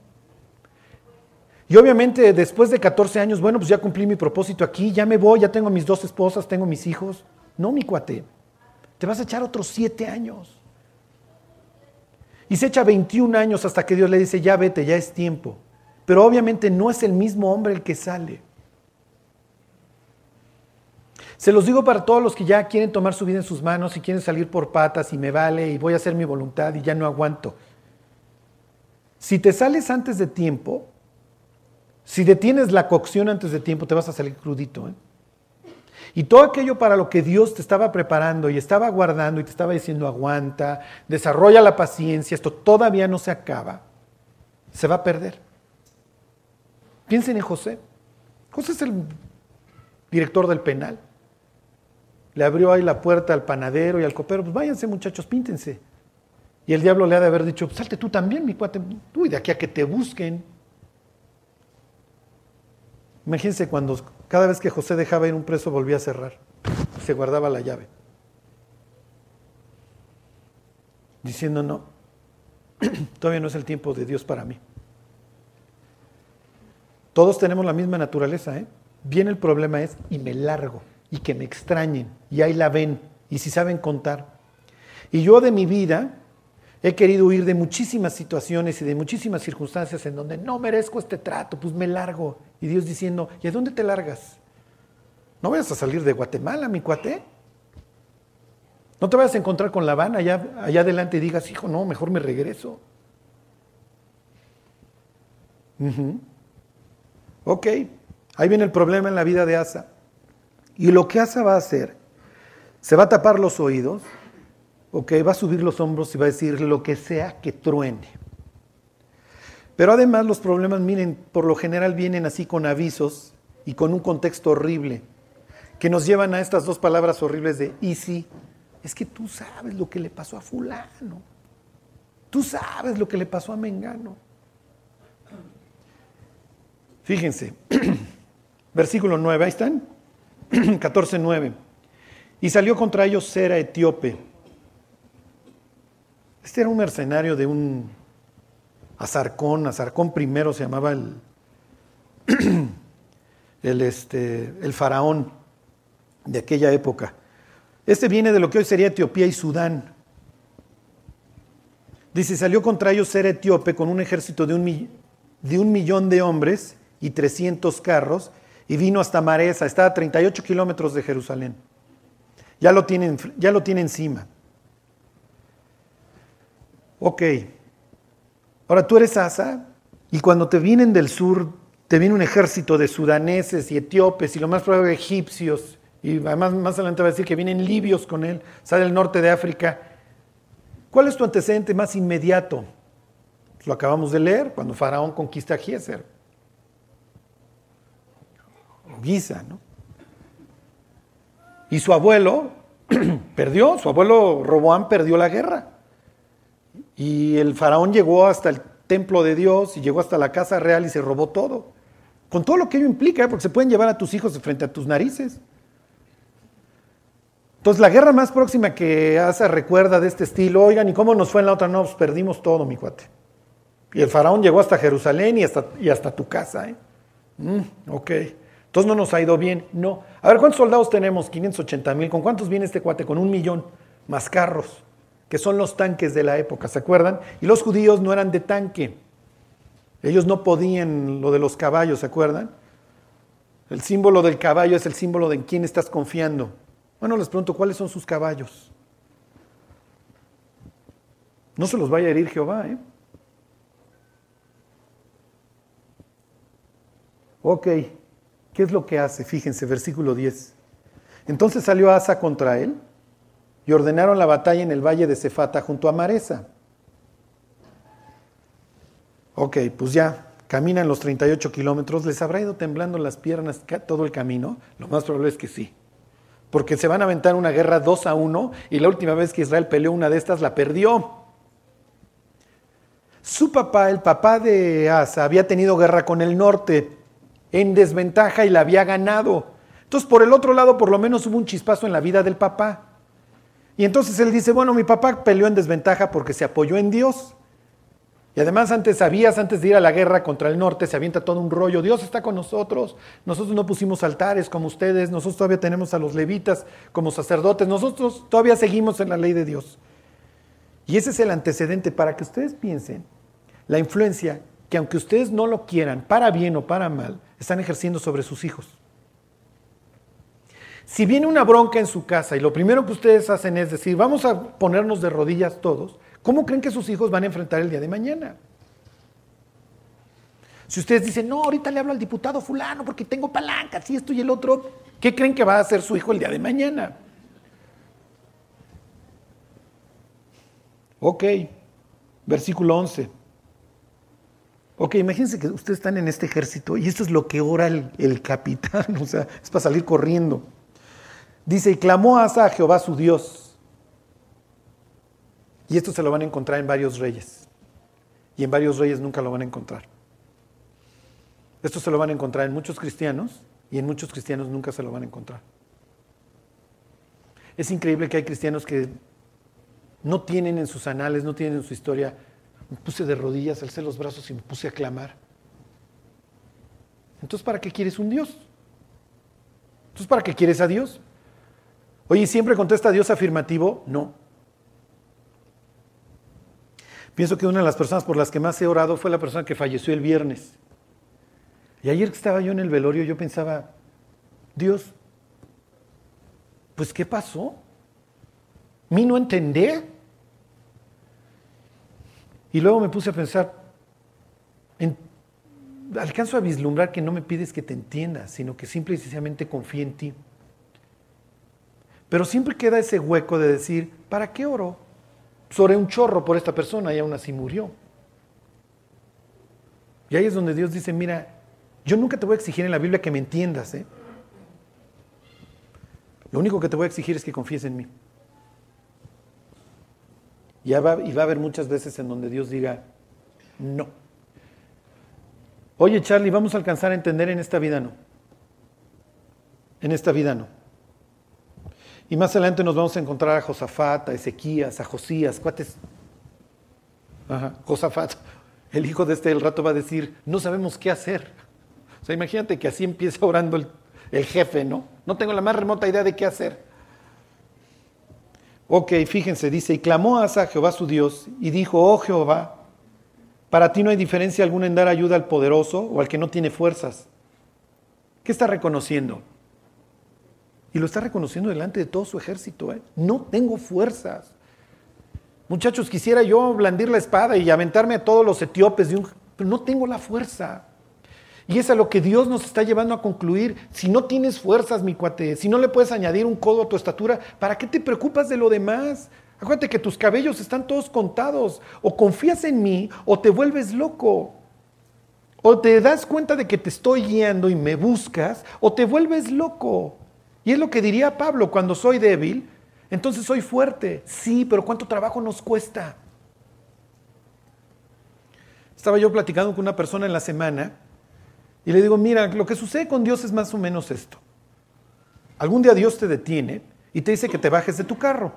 Y obviamente después de 14 años, bueno, pues ya cumplí mi propósito aquí, ya me voy, ya tengo mis dos esposas, tengo mis hijos. No, mi cuate, te vas a echar otros 7 años. Y se echa 21 años hasta que Dios le dice, ya vete, ya es tiempo. Pero obviamente no es el mismo hombre el que sale. Se los digo para todos los que ya quieren tomar su vida en sus manos y quieren salir por patas y me vale y voy a hacer mi voluntad y ya no aguanto. Si te sales antes de tiempo, si detienes la cocción antes de tiempo, te vas a salir crudito. ¿eh? Y todo aquello para lo que Dios te estaba preparando y estaba guardando y te estaba diciendo aguanta, desarrolla la paciencia, esto todavía no se acaba, se va a perder. Piensen en José. José es el director del penal. Le abrió ahí la puerta al panadero y al copero, pues váyanse muchachos, píntense. Y el diablo le ha de haber dicho, pues salte tú también, mi cuate, tú y de aquí a que te busquen. Imagínense cuando cada vez que José dejaba ir un preso volvía a cerrar, se guardaba la llave. Diciendo, no, todavía no es el tiempo de Dios para mí. Todos tenemos la misma naturaleza, ¿eh? Bien el problema es, y me largo y que me extrañen y ahí la ven y si saben contar. Y yo de mi vida he querido huir de muchísimas situaciones y de muchísimas circunstancias en donde no merezco este trato, pues me largo. Y Dios diciendo, ¿y a dónde te largas? No vayas a salir de Guatemala, mi cuate. No te vayas a encontrar con la van allá, allá adelante y digas, hijo, no, mejor me regreso. Ok, ahí viene el problema en la vida de Asa. Y lo que Asa va a hacer, se va a tapar los oídos, ok, va a subir los hombros y va a decir lo que sea que truene. Pero además los problemas, miren, por lo general vienen así con avisos y con un contexto horrible, que nos llevan a estas dos palabras horribles de y si, es que tú sabes lo que le pasó a fulano, tú sabes lo que le pasó a Mengano. Fíjense, versículo 9, ahí están. 14.9. Y salió contra ellos Sera etíope. Este era un mercenario de un Azarcón. Azarcón primero se llamaba el, el, este, el faraón de aquella época. Este viene de lo que hoy sería Etiopía y Sudán. Dice, salió contra ellos Sera etíope con un ejército de un, de un millón de hombres y 300 carros y vino hasta Maresa, está a 38 kilómetros de Jerusalén. Ya lo, tiene, ya lo tiene encima. Ok. Ahora tú eres Asa y cuando te vienen del sur, te viene un ejército de sudaneses y etíopes y lo más probable egipcios. Y además más adelante va a decir que vienen libios con él, sale del norte de África. ¿Cuál es tu antecedente más inmediato? Lo acabamos de leer cuando Faraón conquista a Gieser. Guisa, ¿no? Y su abuelo perdió, su abuelo Roboán perdió la guerra. Y el faraón llegó hasta el templo de Dios y llegó hasta la casa real y se robó todo. Con todo lo que ello implica, ¿eh? porque se pueden llevar a tus hijos frente a tus narices. Entonces la guerra más próxima que hace recuerda de este estilo, oigan, ¿y cómo nos fue en la otra? No, pues perdimos todo, mi cuate. Y el faraón llegó hasta Jerusalén y hasta, y hasta tu casa. ¿eh? Mm, ok. Entonces no nos ha ido bien. No. A ver, ¿cuántos soldados tenemos? 580 mil. ¿Con cuántos viene este cuate? Con un millón. Más carros, que son los tanques de la época, ¿se acuerdan? Y los judíos no eran de tanque. Ellos no podían lo de los caballos, ¿se acuerdan? El símbolo del caballo es el símbolo de en quién estás confiando. Bueno, les pregunto, ¿cuáles son sus caballos? No se los vaya a herir Jehová, ¿eh? Ok, ¿qué es lo que hace? Fíjense, versículo 10. Entonces salió Asa contra él y ordenaron la batalla en el valle de Cefata junto a Maresa. Ok, pues ya, caminan los 38 kilómetros, ¿les habrá ido temblando las piernas todo el camino? Lo más probable es que sí. Porque se van a aventar una guerra 2 a 1 y la última vez que Israel peleó una de estas la perdió. Su papá, el papá de Asa, había tenido guerra con el norte en desventaja y la había ganado. Entonces, por el otro lado, por lo menos hubo un chispazo en la vida del papá. Y entonces él dice, bueno, mi papá peleó en desventaja porque se apoyó en Dios. Y además antes sabías, antes de ir a la guerra contra el norte, se avienta todo un rollo, Dios está con nosotros, nosotros no pusimos altares como ustedes, nosotros todavía tenemos a los levitas como sacerdotes, nosotros todavía seguimos en la ley de Dios. Y ese es el antecedente para que ustedes piensen la influencia que aunque ustedes no lo quieran, para bien o para mal, están ejerciendo sobre sus hijos. Si viene una bronca en su casa y lo primero que ustedes hacen es decir, vamos a ponernos de rodillas todos, ¿cómo creen que sus hijos van a enfrentar el día de mañana? Si ustedes dicen, no, ahorita le hablo al diputado fulano porque tengo palancas y esto y el otro, ¿qué creen que va a hacer su hijo el día de mañana? Ok, versículo 11. Ok, imagínense que ustedes están en este ejército y esto es lo que ora el, capitán, o sea, es para salir corriendo. Dice, y clamó Asa a Jehová su Dios. Y esto se lo van a encontrar en varios reyes. Y en varios reyes nunca lo van a encontrar. Esto se lo van a encontrar en muchos cristianos y en muchos cristianos nunca se lo van a encontrar. Es increíble que hay cristianos que no tienen en sus anales, no tienen en su historia me puse de rodillas, alcé los brazos y me puse a clamar. Entonces, ¿para qué quieres un Dios? Entonces, ¿para qué quieres a Dios? Oye, ¿siempre contesta Dios afirmativo? No. Pienso que una de las personas por las que más he orado fue la persona que falleció el viernes. Y ayer que estaba yo en el velorio, yo pensaba, Dios, pues ¿qué pasó? ¿Mi no entender? Y luego me puse a pensar, alcanzo a vislumbrar que no me pides que te entienda, sino que simple y sencillamente confíe en ti. Pero siempre queda ese hueco de decir, ¿para qué oro? Pues un chorro por esta persona y aún así murió. Y ahí es donde Dios dice, mira, yo nunca te voy a exigir en la Biblia que me entiendas. ¿eh? Lo único que te voy a exigir es que confíes en mí. Y va, y va a haber muchas veces en donde Dios diga, no. Oye Charlie, vamos a alcanzar a entender en esta vida no. En esta vida no. Y más adelante nos vamos a encontrar a Josafat, a Ezequías, a Josías, cuates. Ajá, Josafat, el hijo de este el rato va a decir, no sabemos qué hacer. O sea, imagínate que así empieza orando el, el jefe, ¿no? No tengo la más remota idea de qué hacer. Ok, fíjense, dice, y clamó a Jehová su Dios y dijo, oh Jehová, para ti no hay diferencia alguna en dar ayuda al poderoso o al que no tiene fuerzas. ¿Qué está reconociendo? Y lo está reconociendo delante de todo su ejército. ¿eh? No tengo fuerzas. Muchachos, quisiera yo blandir la espada y aventarme a todos los etíopes de un... Pero no tengo la fuerza. Y es a lo que Dios nos está llevando a concluir. Si no tienes fuerzas, mi cuate, si no le puedes añadir un codo a tu estatura, ¿para qué te preocupas de lo demás? Acuérdate que tus cabellos están todos contados. O confías en mí o te vuelves loco. O te das cuenta de que te estoy guiando y me buscas o te vuelves loco. Y es lo que diría Pablo, cuando soy débil, entonces soy fuerte. Sí, pero ¿cuánto trabajo nos cuesta? Estaba yo platicando con una persona en la semana y le digo, mira, lo que sucede con Dios es más o menos esto. Algún día Dios te detiene y te dice que te bajes de tu carro.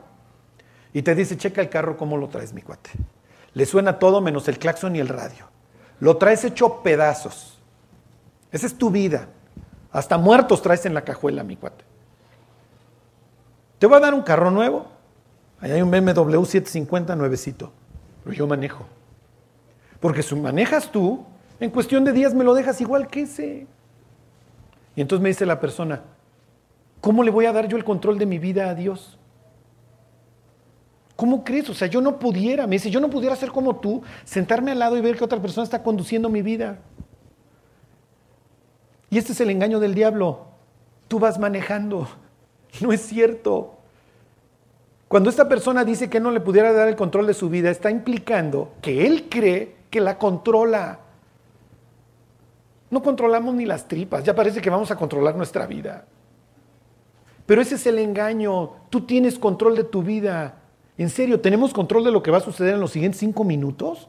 Y te dice, checa el carro, ¿cómo lo traes, mi cuate? Le suena todo menos el claxon y el radio. Lo traes hecho pedazos. Esa es tu vida. Hasta muertos traes en la cajuela, mi cuate. Te voy a dar un carro nuevo. Ahí hay un BMW 750 nuevecito. Pero yo manejo. Porque si manejas tú, en cuestión de días me lo dejas igual que ese. Y entonces me dice la persona, ¿cómo le voy a dar yo el control de mi vida a Dios? ¿Cómo crees? O sea, yo no pudiera, me dice, yo no pudiera ser como tú, sentarme al lado y ver que otra persona está conduciendo mi vida. Y este es el engaño del diablo. Tú vas manejando. No es cierto. Cuando esta persona dice que no le pudiera dar el control de su vida, está implicando que él cree que la controla. No controlamos ni las tripas, ya parece que vamos a controlar nuestra vida. Pero ese es el engaño. Tú tienes control de tu vida. En serio, ¿tenemos control de lo que va a suceder en los siguientes cinco minutos?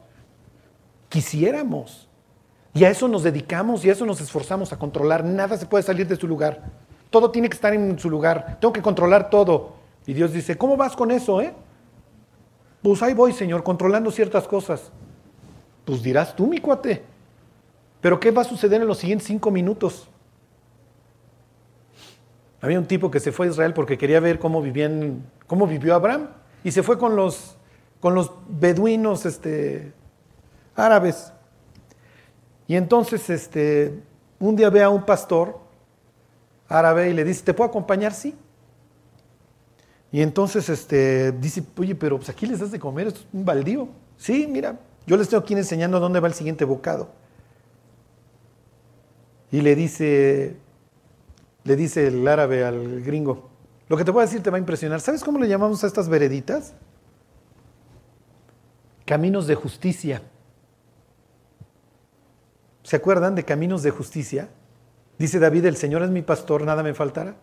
Quisiéramos. Y a eso nos dedicamos y a eso nos esforzamos a controlar. Nada se puede salir de su lugar. Todo tiene que estar en su lugar. Tengo que controlar todo. Y Dios dice, ¿cómo vas con eso, eh? Pues ahí voy, Señor, controlando ciertas cosas. Pues dirás tú, mi cuate. Pero ¿qué va a suceder en los siguientes cinco minutos? Había un tipo que se fue a Israel porque quería ver cómo cómo vivió Abraham. Y se fue con los, con los beduinos este, árabes. Y entonces este, un día ve a un pastor árabe y le dice, ¿te puedo acompañar? Sí. Y entonces este, dice, oye, pero pues aquí les das de comer, es un baldío. Sí, mira, yo les tengo aquí enseñando dónde va el siguiente bocado. Y le dice, le dice el árabe al gringo, lo que te voy a decir te va a impresionar. ¿Sabes cómo le llamamos a estas vereditas? Caminos de justicia. ¿Se acuerdan de caminos de justicia? Dice David, el Señor es mi pastor, nada me faltará.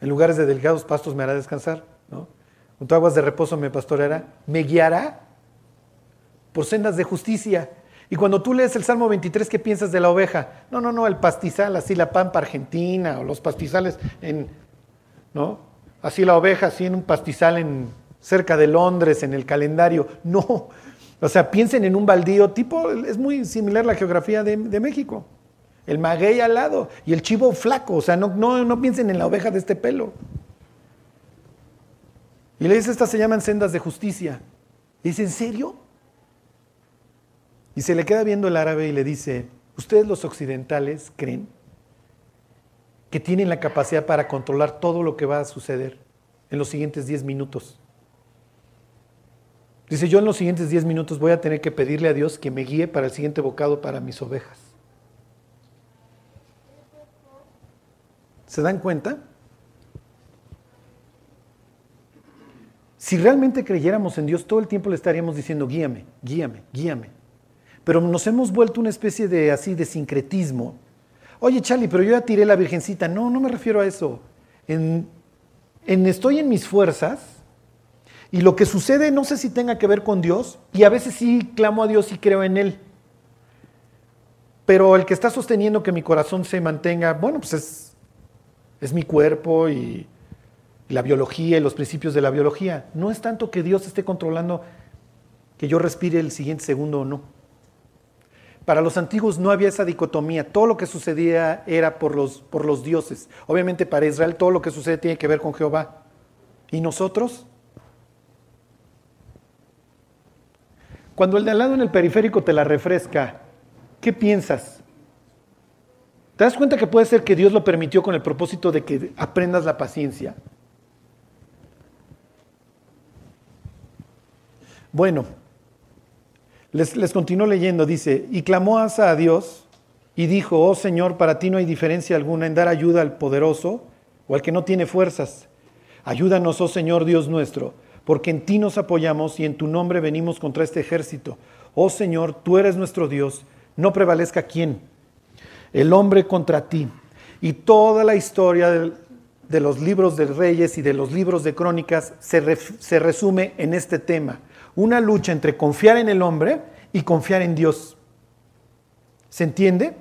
En lugares de delgados pastos me hará descansar, ¿no? Junto a aguas de reposo me pastoreará, me guiará por sendas de justicia. Y cuando tú lees el Salmo 23, ¿qué piensas de la oveja? No, no, no, el pastizal, así la pampa argentina, o los pastizales en, ¿no? Así la oveja, así en un pastizal en, cerca de Londres, en el calendario. No, o sea, piensen en un baldío tipo, es muy similar la geografía de, de México el maguey al lado y el chivo flaco. O sea, no, no, no piensen en la oveja de este pelo. Y le dice, estas se llaman sendas de justicia. Y dice, ¿en serio? Y se le queda viendo el árabe y le dice, ¿ustedes los occidentales creen que tienen la capacidad para controlar todo lo que va a suceder en los siguientes 10 minutos? Dice, yo en los siguientes 10 minutos voy a tener que pedirle a Dios que me guíe para el siguiente bocado para mis ovejas. ¿Se dan cuenta? Si realmente creyéramos en Dios, todo el tiempo le estaríamos diciendo, guíame, guíame, guíame. Pero nos hemos vuelto una especie de así de sincretismo. Oye, Charlie, pero yo ya tiré la virgencita. No, no me refiero a eso. En, estoy en mis fuerzas y lo que sucede no sé si tenga que ver con Dios y a veces sí clamo a Dios y creo en Él. Pero el que está sosteniendo que mi corazón se mantenga, bueno, pues es es mi cuerpo y la biología y los principios de la biología. No es tanto que Dios esté controlando que yo respire el siguiente segundo o no. Para los antiguos no había esa dicotomía. Todo lo que sucedía era por los, por los dioses. Obviamente para Israel todo lo que sucede tiene que ver con Jehová. ¿Y nosotros? Cuando el de al lado en el periférico te la refresca, ¿qué piensas? ¿Te das cuenta que puede ser que Dios lo permitió con el propósito de que aprendas la paciencia? Bueno, les, les continúo leyendo, dice, y clamó Asa a Dios y dijo, oh Señor, para ti no hay diferencia alguna en dar ayuda al poderoso o al que no tiene fuerzas. Ayúdanos, oh Señor Dios nuestro, porque en ti nos apoyamos y en tu nombre venimos contra este ejército. Oh Señor, tú eres nuestro Dios, no prevalezca quién el hombre contra ti. Y toda la historia de, los libros de reyes y de los libros de crónicas se, se resume en este tema. Una lucha entre confiar en el hombre y confiar en Dios. ¿Se entiende?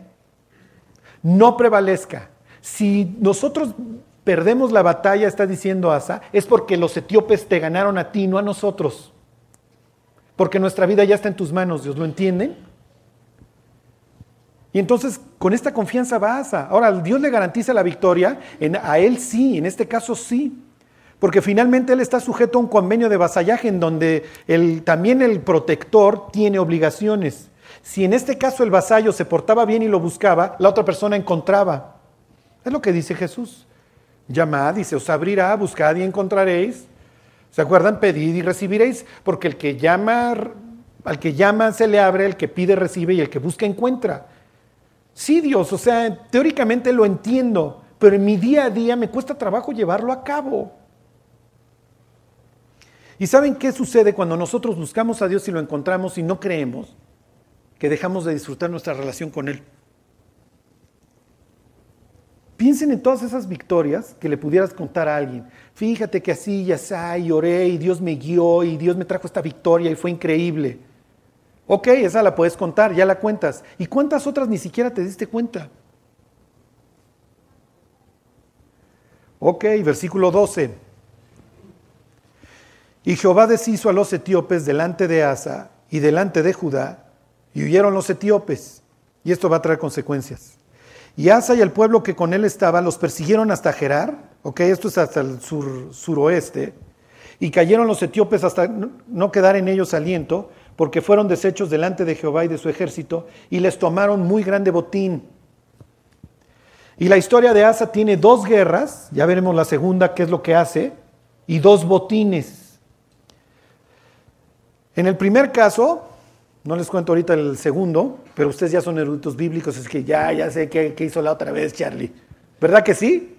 No prevalezca. Si nosotros perdemos la batalla, está diciendo Asa, es porque los etíopes te ganaron a ti, no a nosotros. Porque nuestra vida ya está en tus manos, Dios, ¿lo entienden? Y entonces con esta confianza vas a... Ahora, Dios le garantiza la victoria, en, a él sí, en este caso sí. Porque finalmente él está sujeto a un convenio de vasallaje en donde también el protector tiene obligaciones. Si en este caso el vasallo se portaba bien y lo buscaba, la otra persona encontraba. Es lo que dice Jesús. Llamad se os abrirá, buscad y encontraréis. ¿Se acuerdan? Pedid y recibiréis, porque el que llama, al que llama se le abre, el que pide recibe y el que busca encuentra. Sí, Dios, o sea, teóricamente lo entiendo, pero en mi día a día me cuesta trabajo llevarlo a cabo. ¿Y saben qué sucede cuando nosotros buscamos a Dios y lo encontramos y no creemos? Que dejamos de disfrutar nuestra relación con Él. Piensen en todas esas victorias que le pudieras contar a alguien. Fíjate que así, ya está, y oré, y Dios me guió, y Dios me trajo esta victoria, y fue increíble. Ok, esa la puedes contar, ya la cuentas. ¿Y cuántas otras ni siquiera te diste cuenta? Ok, versículo 12. Y Jehová deshizo a los etíopes delante de Asa y delante de Judá, y huyeron los etíopes. Y esto va a traer consecuencias. Y Asa y el pueblo que con él estaba los persiguieron hasta Gerar, ok, esto es hasta el sur, suroeste, y cayeron los etíopes hasta no quedar en ellos aliento, porque fueron deshechos delante de Jehová y de su ejército, y les tomaron muy grande botín. Y la historia de Asa tiene dos guerras, ya veremos la segunda, qué es lo que hace, y dos botines. En el primer caso, no les cuento ahorita el segundo, pero ustedes ya son eruditos bíblicos, es que ya, ya sé qué, hizo la otra vez Charlie. ¿Verdad que sí?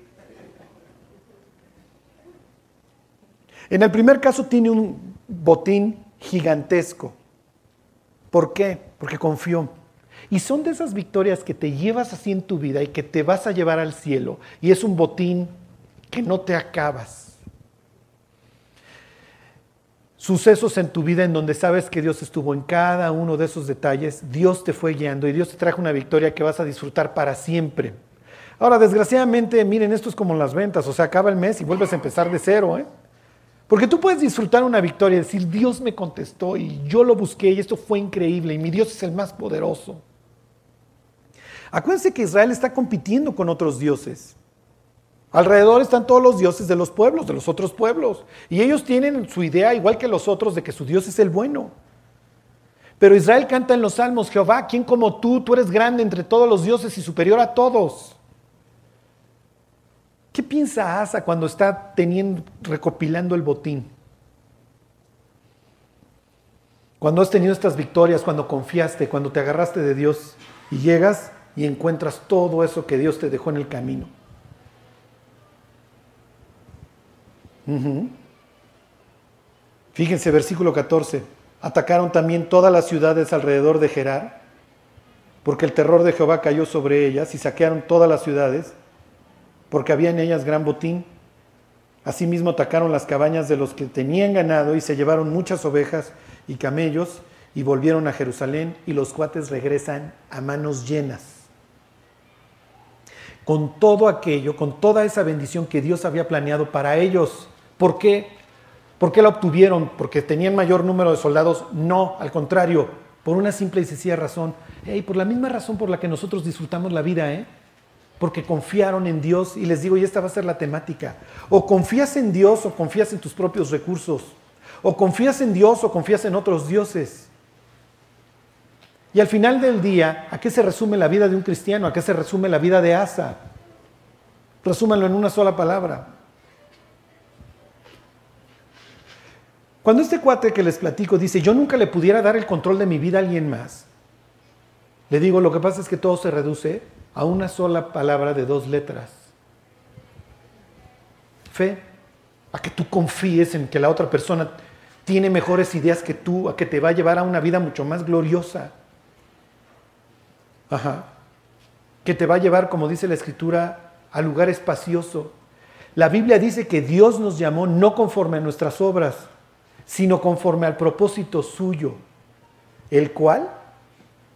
En el primer caso tiene un botín gigantesco. ¿Por qué? Porque confió. Y son de esas victorias que te llevas así en tu vida y que te vas a llevar al cielo. Y es un botín que no te acabas. Sucesos en tu vida en donde sabes que Dios estuvo en cada uno de esos detalles, Dios te fue guiando y Dios te trajo una victoria que vas a disfrutar para siempre. Ahora, desgraciadamente, miren, esto es como las ventas, o sea, acaba el mes y vuelves a empezar de cero, ¿eh? Porque tú puedes disfrutar una victoria y decir, Dios me contestó y yo lo busqué y esto fue increíble y mi Dios es el más poderoso. Acuérdense que Israel está compitiendo con otros dioses. Alrededor están todos los dioses de los pueblos, de los otros pueblos. Y ellos tienen su idea, igual que los otros, de que su Dios es el bueno. Pero Israel canta en los salmos, Jehová, ¿quién como tú? Tú eres grande entre todos los dioses y superior a todos. ¿Qué piensa Asa cuando está teniendo, recopilando el botín? Cuando has tenido estas victorias, cuando confiaste, cuando te agarraste de Dios y llegas y encuentras todo eso que Dios te dejó en el camino. Fíjense, versículo 14. Atacaron también todas las ciudades alrededor de Gerar, porque el terror de Jehová cayó sobre ellas y saquearon todas las ciudades porque había en ellas gran botín. Asimismo atacaron las cabañas de los que tenían ganado y se llevaron muchas ovejas y camellos y volvieron a Jerusalén y los cuates regresan a manos llenas. Con todo aquello, con toda esa bendición que Dios había planeado para ellos. ¿Por qué? ¿Por qué la obtuvieron? ¿Porque tenían mayor número de soldados? No, al contrario, por una simple y sencilla razón. Y por la misma razón por la que nosotros disfrutamos la vida, ¿eh? porque confiaron en Dios y les digo, y esta va a ser la temática. O confías en Dios o confías en tus propios recursos. O confías en Dios o confías en otros dioses. Y al final del día, ¿a qué se resume la vida de un cristiano? ¿A qué se resume la vida de Asa? Resúmanlo en una sola palabra. Cuando este cuate que les platico dice, yo nunca le pudiera dar el control de mi vida a alguien más, le digo, lo que pasa es que todo se reduce a una sola palabra de dos letras. Fe, a que tú confíes en que la otra persona tiene mejores ideas que tú, a que te va a llevar a una vida mucho más gloriosa. Ajá. Que te va a llevar, como dice la escritura, a lugar espacioso. La Biblia dice que Dios nos llamó no conforme a nuestras obras, sino conforme al propósito suyo, el cual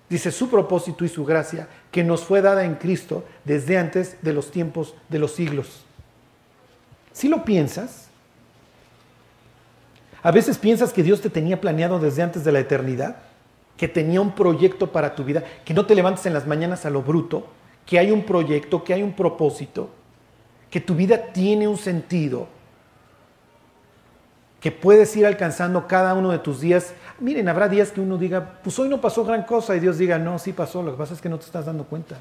dice su propósito y su gracia, que nos fue dada en Cristo desde antes de los tiempos de los siglos. Si lo piensas, a veces piensas que Dios te tenía planeado desde antes de la eternidad. que tenía un proyecto para tu vida, que no te levantes en las mañanas a lo bruto, que hay un proyecto, que hay un propósito, que tu vida tiene un sentido, que puedes ir alcanzando cada uno de tus días. Miren, habrá días que uno diga, pues hoy no pasó gran cosa y Dios diga, no, sí pasó, lo que pasa es que no te estás dando cuenta.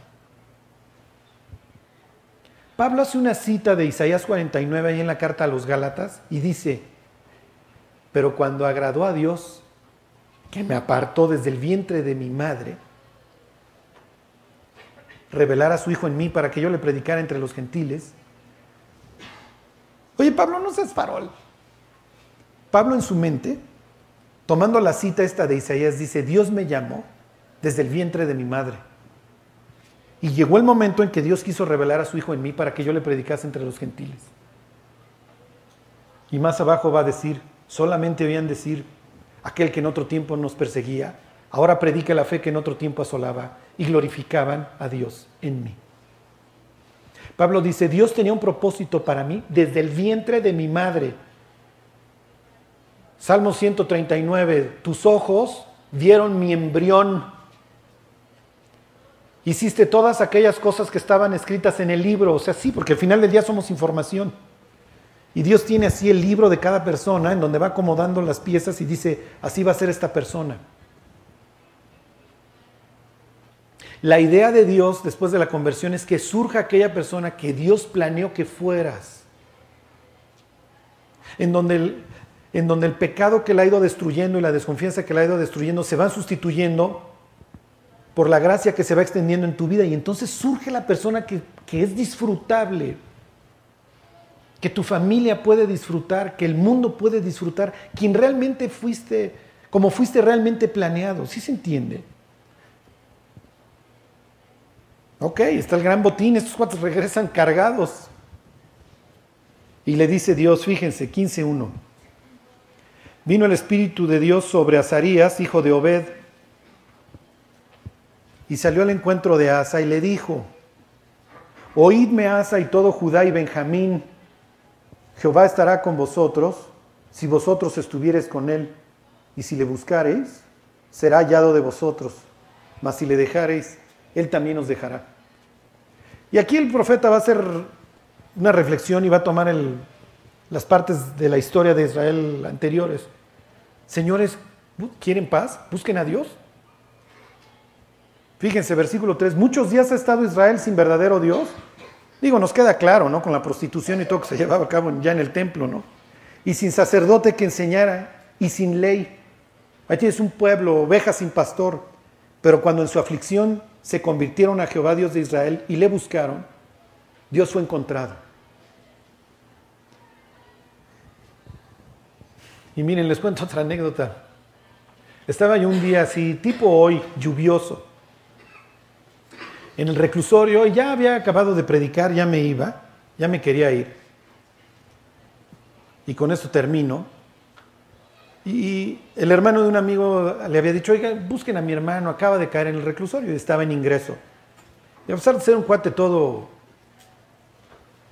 Pablo hace una cita de Isaías 49 ahí en la carta a los Gálatas y dice, pero cuando agradó a Dios, que me apartó desde el vientre de mi madre, revelar a su Hijo en mí para que yo le predicara entre los gentiles. Oye, Pablo, no seas farol. Pablo en su mente, tomando la cita esta de Isaías, dice, Dios me llamó desde el vientre de mi madre. Y llegó el momento en que Dios quiso revelar a su Hijo en mí para que yo le predicase entre los gentiles. Y más abajo va a decir, solamente oían decir, aquel que en otro tiempo nos perseguía, ahora predica la fe que en otro tiempo asolaba y glorificaban a Dios en mí. Pablo dice, Dios tenía un propósito para mí desde el vientre de mi madre. Salmo 139, tus ojos vieron mi embrión hiciste todas aquellas cosas que estaban escritas en el libro. O sea, sí, porque al final del día somos información. Y Dios tiene así el libro de cada persona en donde va acomodando las piezas y dice, así va a ser esta persona. La idea de Dios después de la conversión es que surja aquella persona que Dios planeó que fueras. En donde en donde el pecado que la ha ido destruyendo y la desconfianza que la ha ido destruyendo se van sustituyendo por la gracia que se va extendiendo en tu vida y entonces surge la persona que, es disfrutable, que tu familia puede disfrutar, que el mundo puede disfrutar, quien realmente fuiste, como fuiste realmente planeado, ¿sí se entiende? Ok, está el gran botín, estos cuatro regresan cargados. Y le dice Dios, fíjense, 15.1. Vino el Espíritu de Dios sobre Azarías, hijo de Obed, y salió al encuentro de Asa y le dijo, Oídme Asa y todo Judá y Benjamín, Jehová estará con vosotros si vosotros estuviereis con él, y si le buscareis, será hallado de vosotros, mas si le dejareis, él también os dejará. Y aquí el profeta va a hacer una reflexión y va a tomar las partes de la historia de Israel anteriores. Señores, ¿quieren paz? Busquen a Dios. Fíjense, versículo 3, muchos días ha estado Israel sin verdadero Dios. Digo, nos queda claro, ¿no? Con la prostitución y todo que se llevaba a cabo ya en el templo, ¿no? Y sin sacerdote que enseñara y sin ley. Ahí tienes un pueblo, ovejas sin pastor. Pero cuando en su aflicción se convirtieron a Jehová Dios de Israel y le buscaron, Dios fue encontrado. Y miren, les cuento otra anécdota. Estaba yo un día así, tipo hoy, lluvioso en el reclusorio, ya había acabado de predicar, ya me iba, ya me quería ir. Y con esto termino. Y el hermano de un amigo le había dicho, oiga, busquen a mi hermano, acaba de caer en el reclusorio y estaba en ingreso. Y a pesar de ser un cuate todo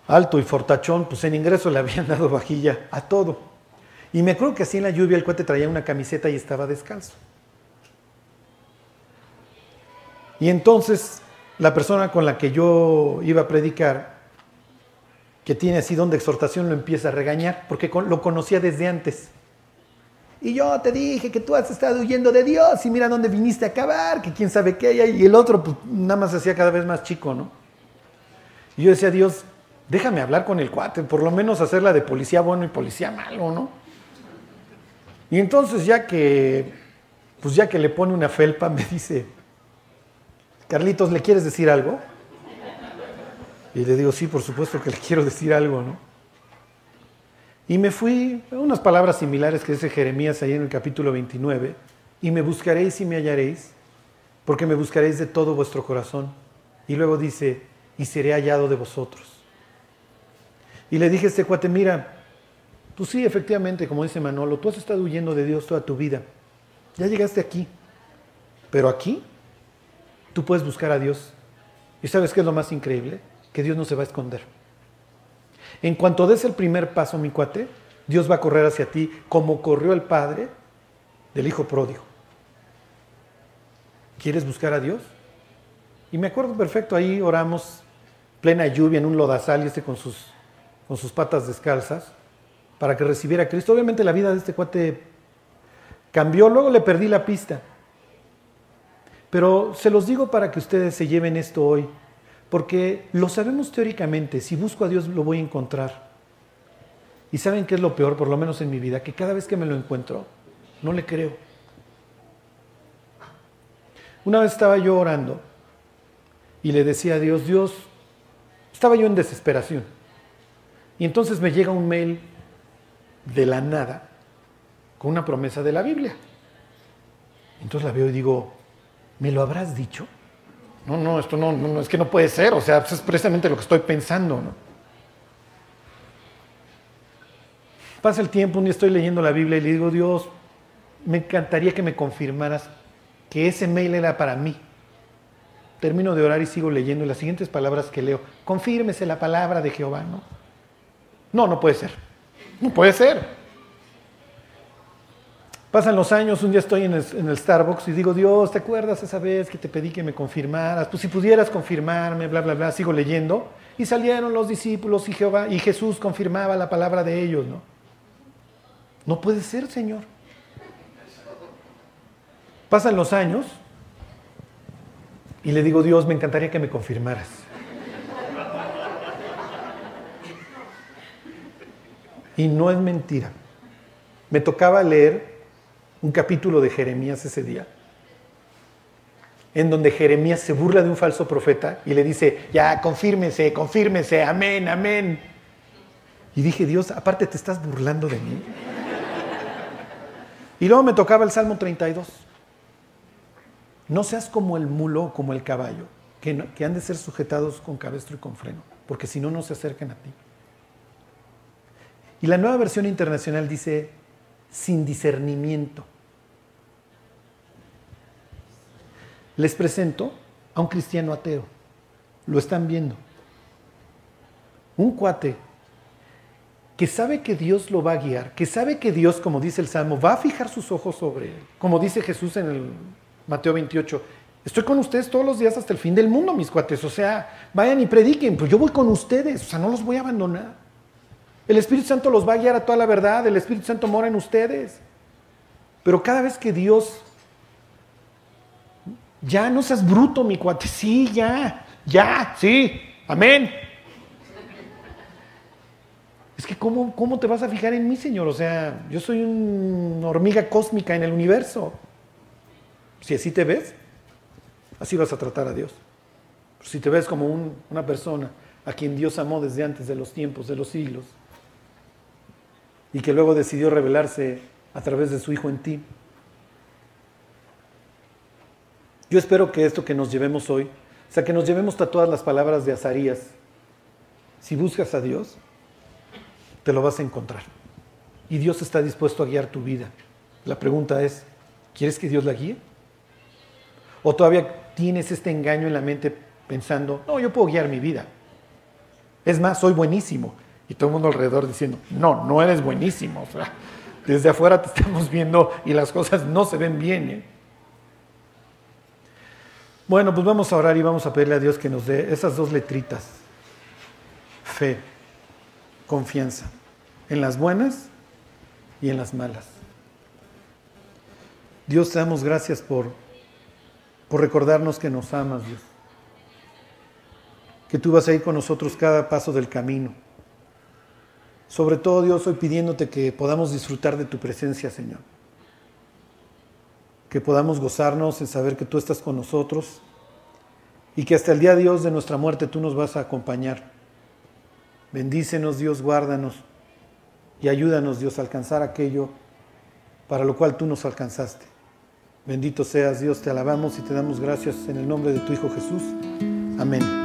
alto y fortachón, pues en ingreso le habían dado vajilla a todo. Y me acuerdo que así en la lluvia el cuate traía una camiseta y estaba descalzo. Y entonces la persona con la que yo iba a predicar, que tiene así don de exhortación, lo empieza a regañar, porque lo conocía desde antes. Y yo te dije que tú has estado huyendo de Dios y mira dónde viniste a acabar, que quién sabe qué. Y el otro pues, nada más hacía cada vez más chico, ¿no? Y yo decía, Dios, déjame hablar con el cuate, por lo menos hacerla de policía bueno y policía malo, ¿no? Y entonces ya que, pues ya que le pone una felpa, me dice, Carlitos, ¿le quieres decir algo? Y le digo, sí, por supuesto que le quiero decir algo, ¿no? Y me fui, unas palabras similares que dice Jeremías ahí en el capítulo 29, y me buscaréis y me hallaréis, porque me buscaréis de todo vuestro corazón. Y luego dice, y seré hallado de vosotros. Y le dije a este cuate, mira, tú sí, efectivamente, como dice Manolo, tú has estado huyendo de Dios toda tu vida. Ya llegaste aquí, pero aquí tú puedes buscar a Dios. ¿Y sabes qué es lo más increíble? Que Dios no se va a esconder. En cuanto des el primer paso, mi cuate, Dios va a correr hacia ti como corrió el padre del hijo pródigo. ¿Quieres buscar a Dios? Y me acuerdo perfecto, ahí oramos, plena lluvia en un lodazal y este con sus, con sus patas descalzas, para que recibiera a Cristo. Obviamente la vida de este cuate cambió, luego le perdí la pista. Pero se los digo para que ustedes se lleven esto hoy, porque lo sabemos teóricamente, si busco a Dios lo voy a encontrar. Y saben qué es lo peor, por lo menos en mi vida, que cada vez que me lo encuentro, no le creo. Una vez estaba yo orando y le decía a Dios, Dios, estaba yo en desesperación. Y entonces me llega un mail de la nada con una promesa de la Biblia. Entonces la veo y digo, ¿me lo habrás dicho? No, no, esto no, no, es que no puede ser, o sea, es precisamente lo que estoy pensando, ¿no? Pasa el tiempo, un día estoy leyendo la Biblia y le digo, Dios, me encantaría que me confirmaras que ese mail era para mí. Termino de orar y sigo leyendo las siguientes palabras que leo. Confírmese la palabra de Jehová, ¿no? No, no puede ser. No puede ser. Pasan los años, un día estoy en el, Starbucks y digo, Dios, ¿te acuerdas esa vez que te pedí que me confirmaras? Pues si pudieras confirmarme, bla, bla, bla, sigo leyendo. Y salieron los discípulos y Jehová, y Jesús confirmaba la palabra de ellos, ¿no? No puede ser, Señor. Pasan los años y le digo, Dios, me encantaría que me confirmaras. Y no es mentira. Me tocaba leer un capítulo de Jeremías ese día, en donde Jeremías se burla de un falso profeta y le dice, ya, confírmese, confírmese, amén, amén. Y dije, Dios, aparte te estás burlando de mí. Y luego me tocaba el Salmo 32. No seas como el mulo o como el caballo, que, han de ser sujetados con cabestro y con freno, porque si no, no se acercan a ti. Y la nueva versión internacional dice, sin discernimiento. Les presento a un cristiano ateo. Lo están viendo. Un cuate que sabe que Dios lo va a guiar, que sabe que Dios, como dice el Salmo, va a fijar sus ojos sobre él. Como dice Jesús en el Mateo 28, estoy con ustedes todos los días hasta el fin del mundo, mis cuates. O sea, vayan y prediquen, pues yo voy con ustedes, o sea, no los voy a abandonar. El Espíritu Santo los va a guiar a toda la verdad, el Espíritu Santo mora en ustedes. Pero cada vez que Dios, ya no seas bruto, mi cuate, sí, ya, ya, sí, amén. Es que ¿cómo, ¿cómo te vas a fijar en mí, Señor? O sea, yo soy una hormiga cósmica en el universo. Si así te ves, así vas a tratar a Dios. Si te ves como una persona a quien Dios amó desde antes de los tiempos, de los siglos, y que luego decidió revelarse a través de su Hijo en ti. Yo espero que esto que nos llevemos hoy, o sea, que nos llevemos todas las palabras de Azarías. Si buscas a Dios, te lo vas a encontrar. Y Dios está dispuesto a guiar tu vida. La pregunta es, ¿quieres que Dios la guíe? ¿O todavía tienes este engaño en la mente pensando, no, yo puedo guiar mi vida? Es más, soy buenísimo. Y todo el mundo alrededor diciendo, no, no eres buenísimo. desde afuera te estamos viendo y las cosas no se ven bien. ¿eh? Bueno, pues vamos a orar y vamos a pedirle a Dios que nos dé esas dos letritas. Fe confianza, en las buenas y en las malas. Dios, te damos gracias por, por recordarnos que nos amas, Dios. Que tú vas a ir con nosotros cada paso del camino. Sobre todo, Dios, hoy pidiéndote que podamos disfrutar de tu presencia, Señor. Que podamos gozarnos en saber que tú estás con nosotros y que hasta el día Dios de nuestra muerte tú nos vas a acompañar. Bendícenos Dios, guárdanos y ayúdanos Dios a alcanzar aquello para lo cual tú nos alcanzaste. Bendito seas Dios, te alabamos y te damos gracias en el nombre de tu Hijo Jesús. Amén.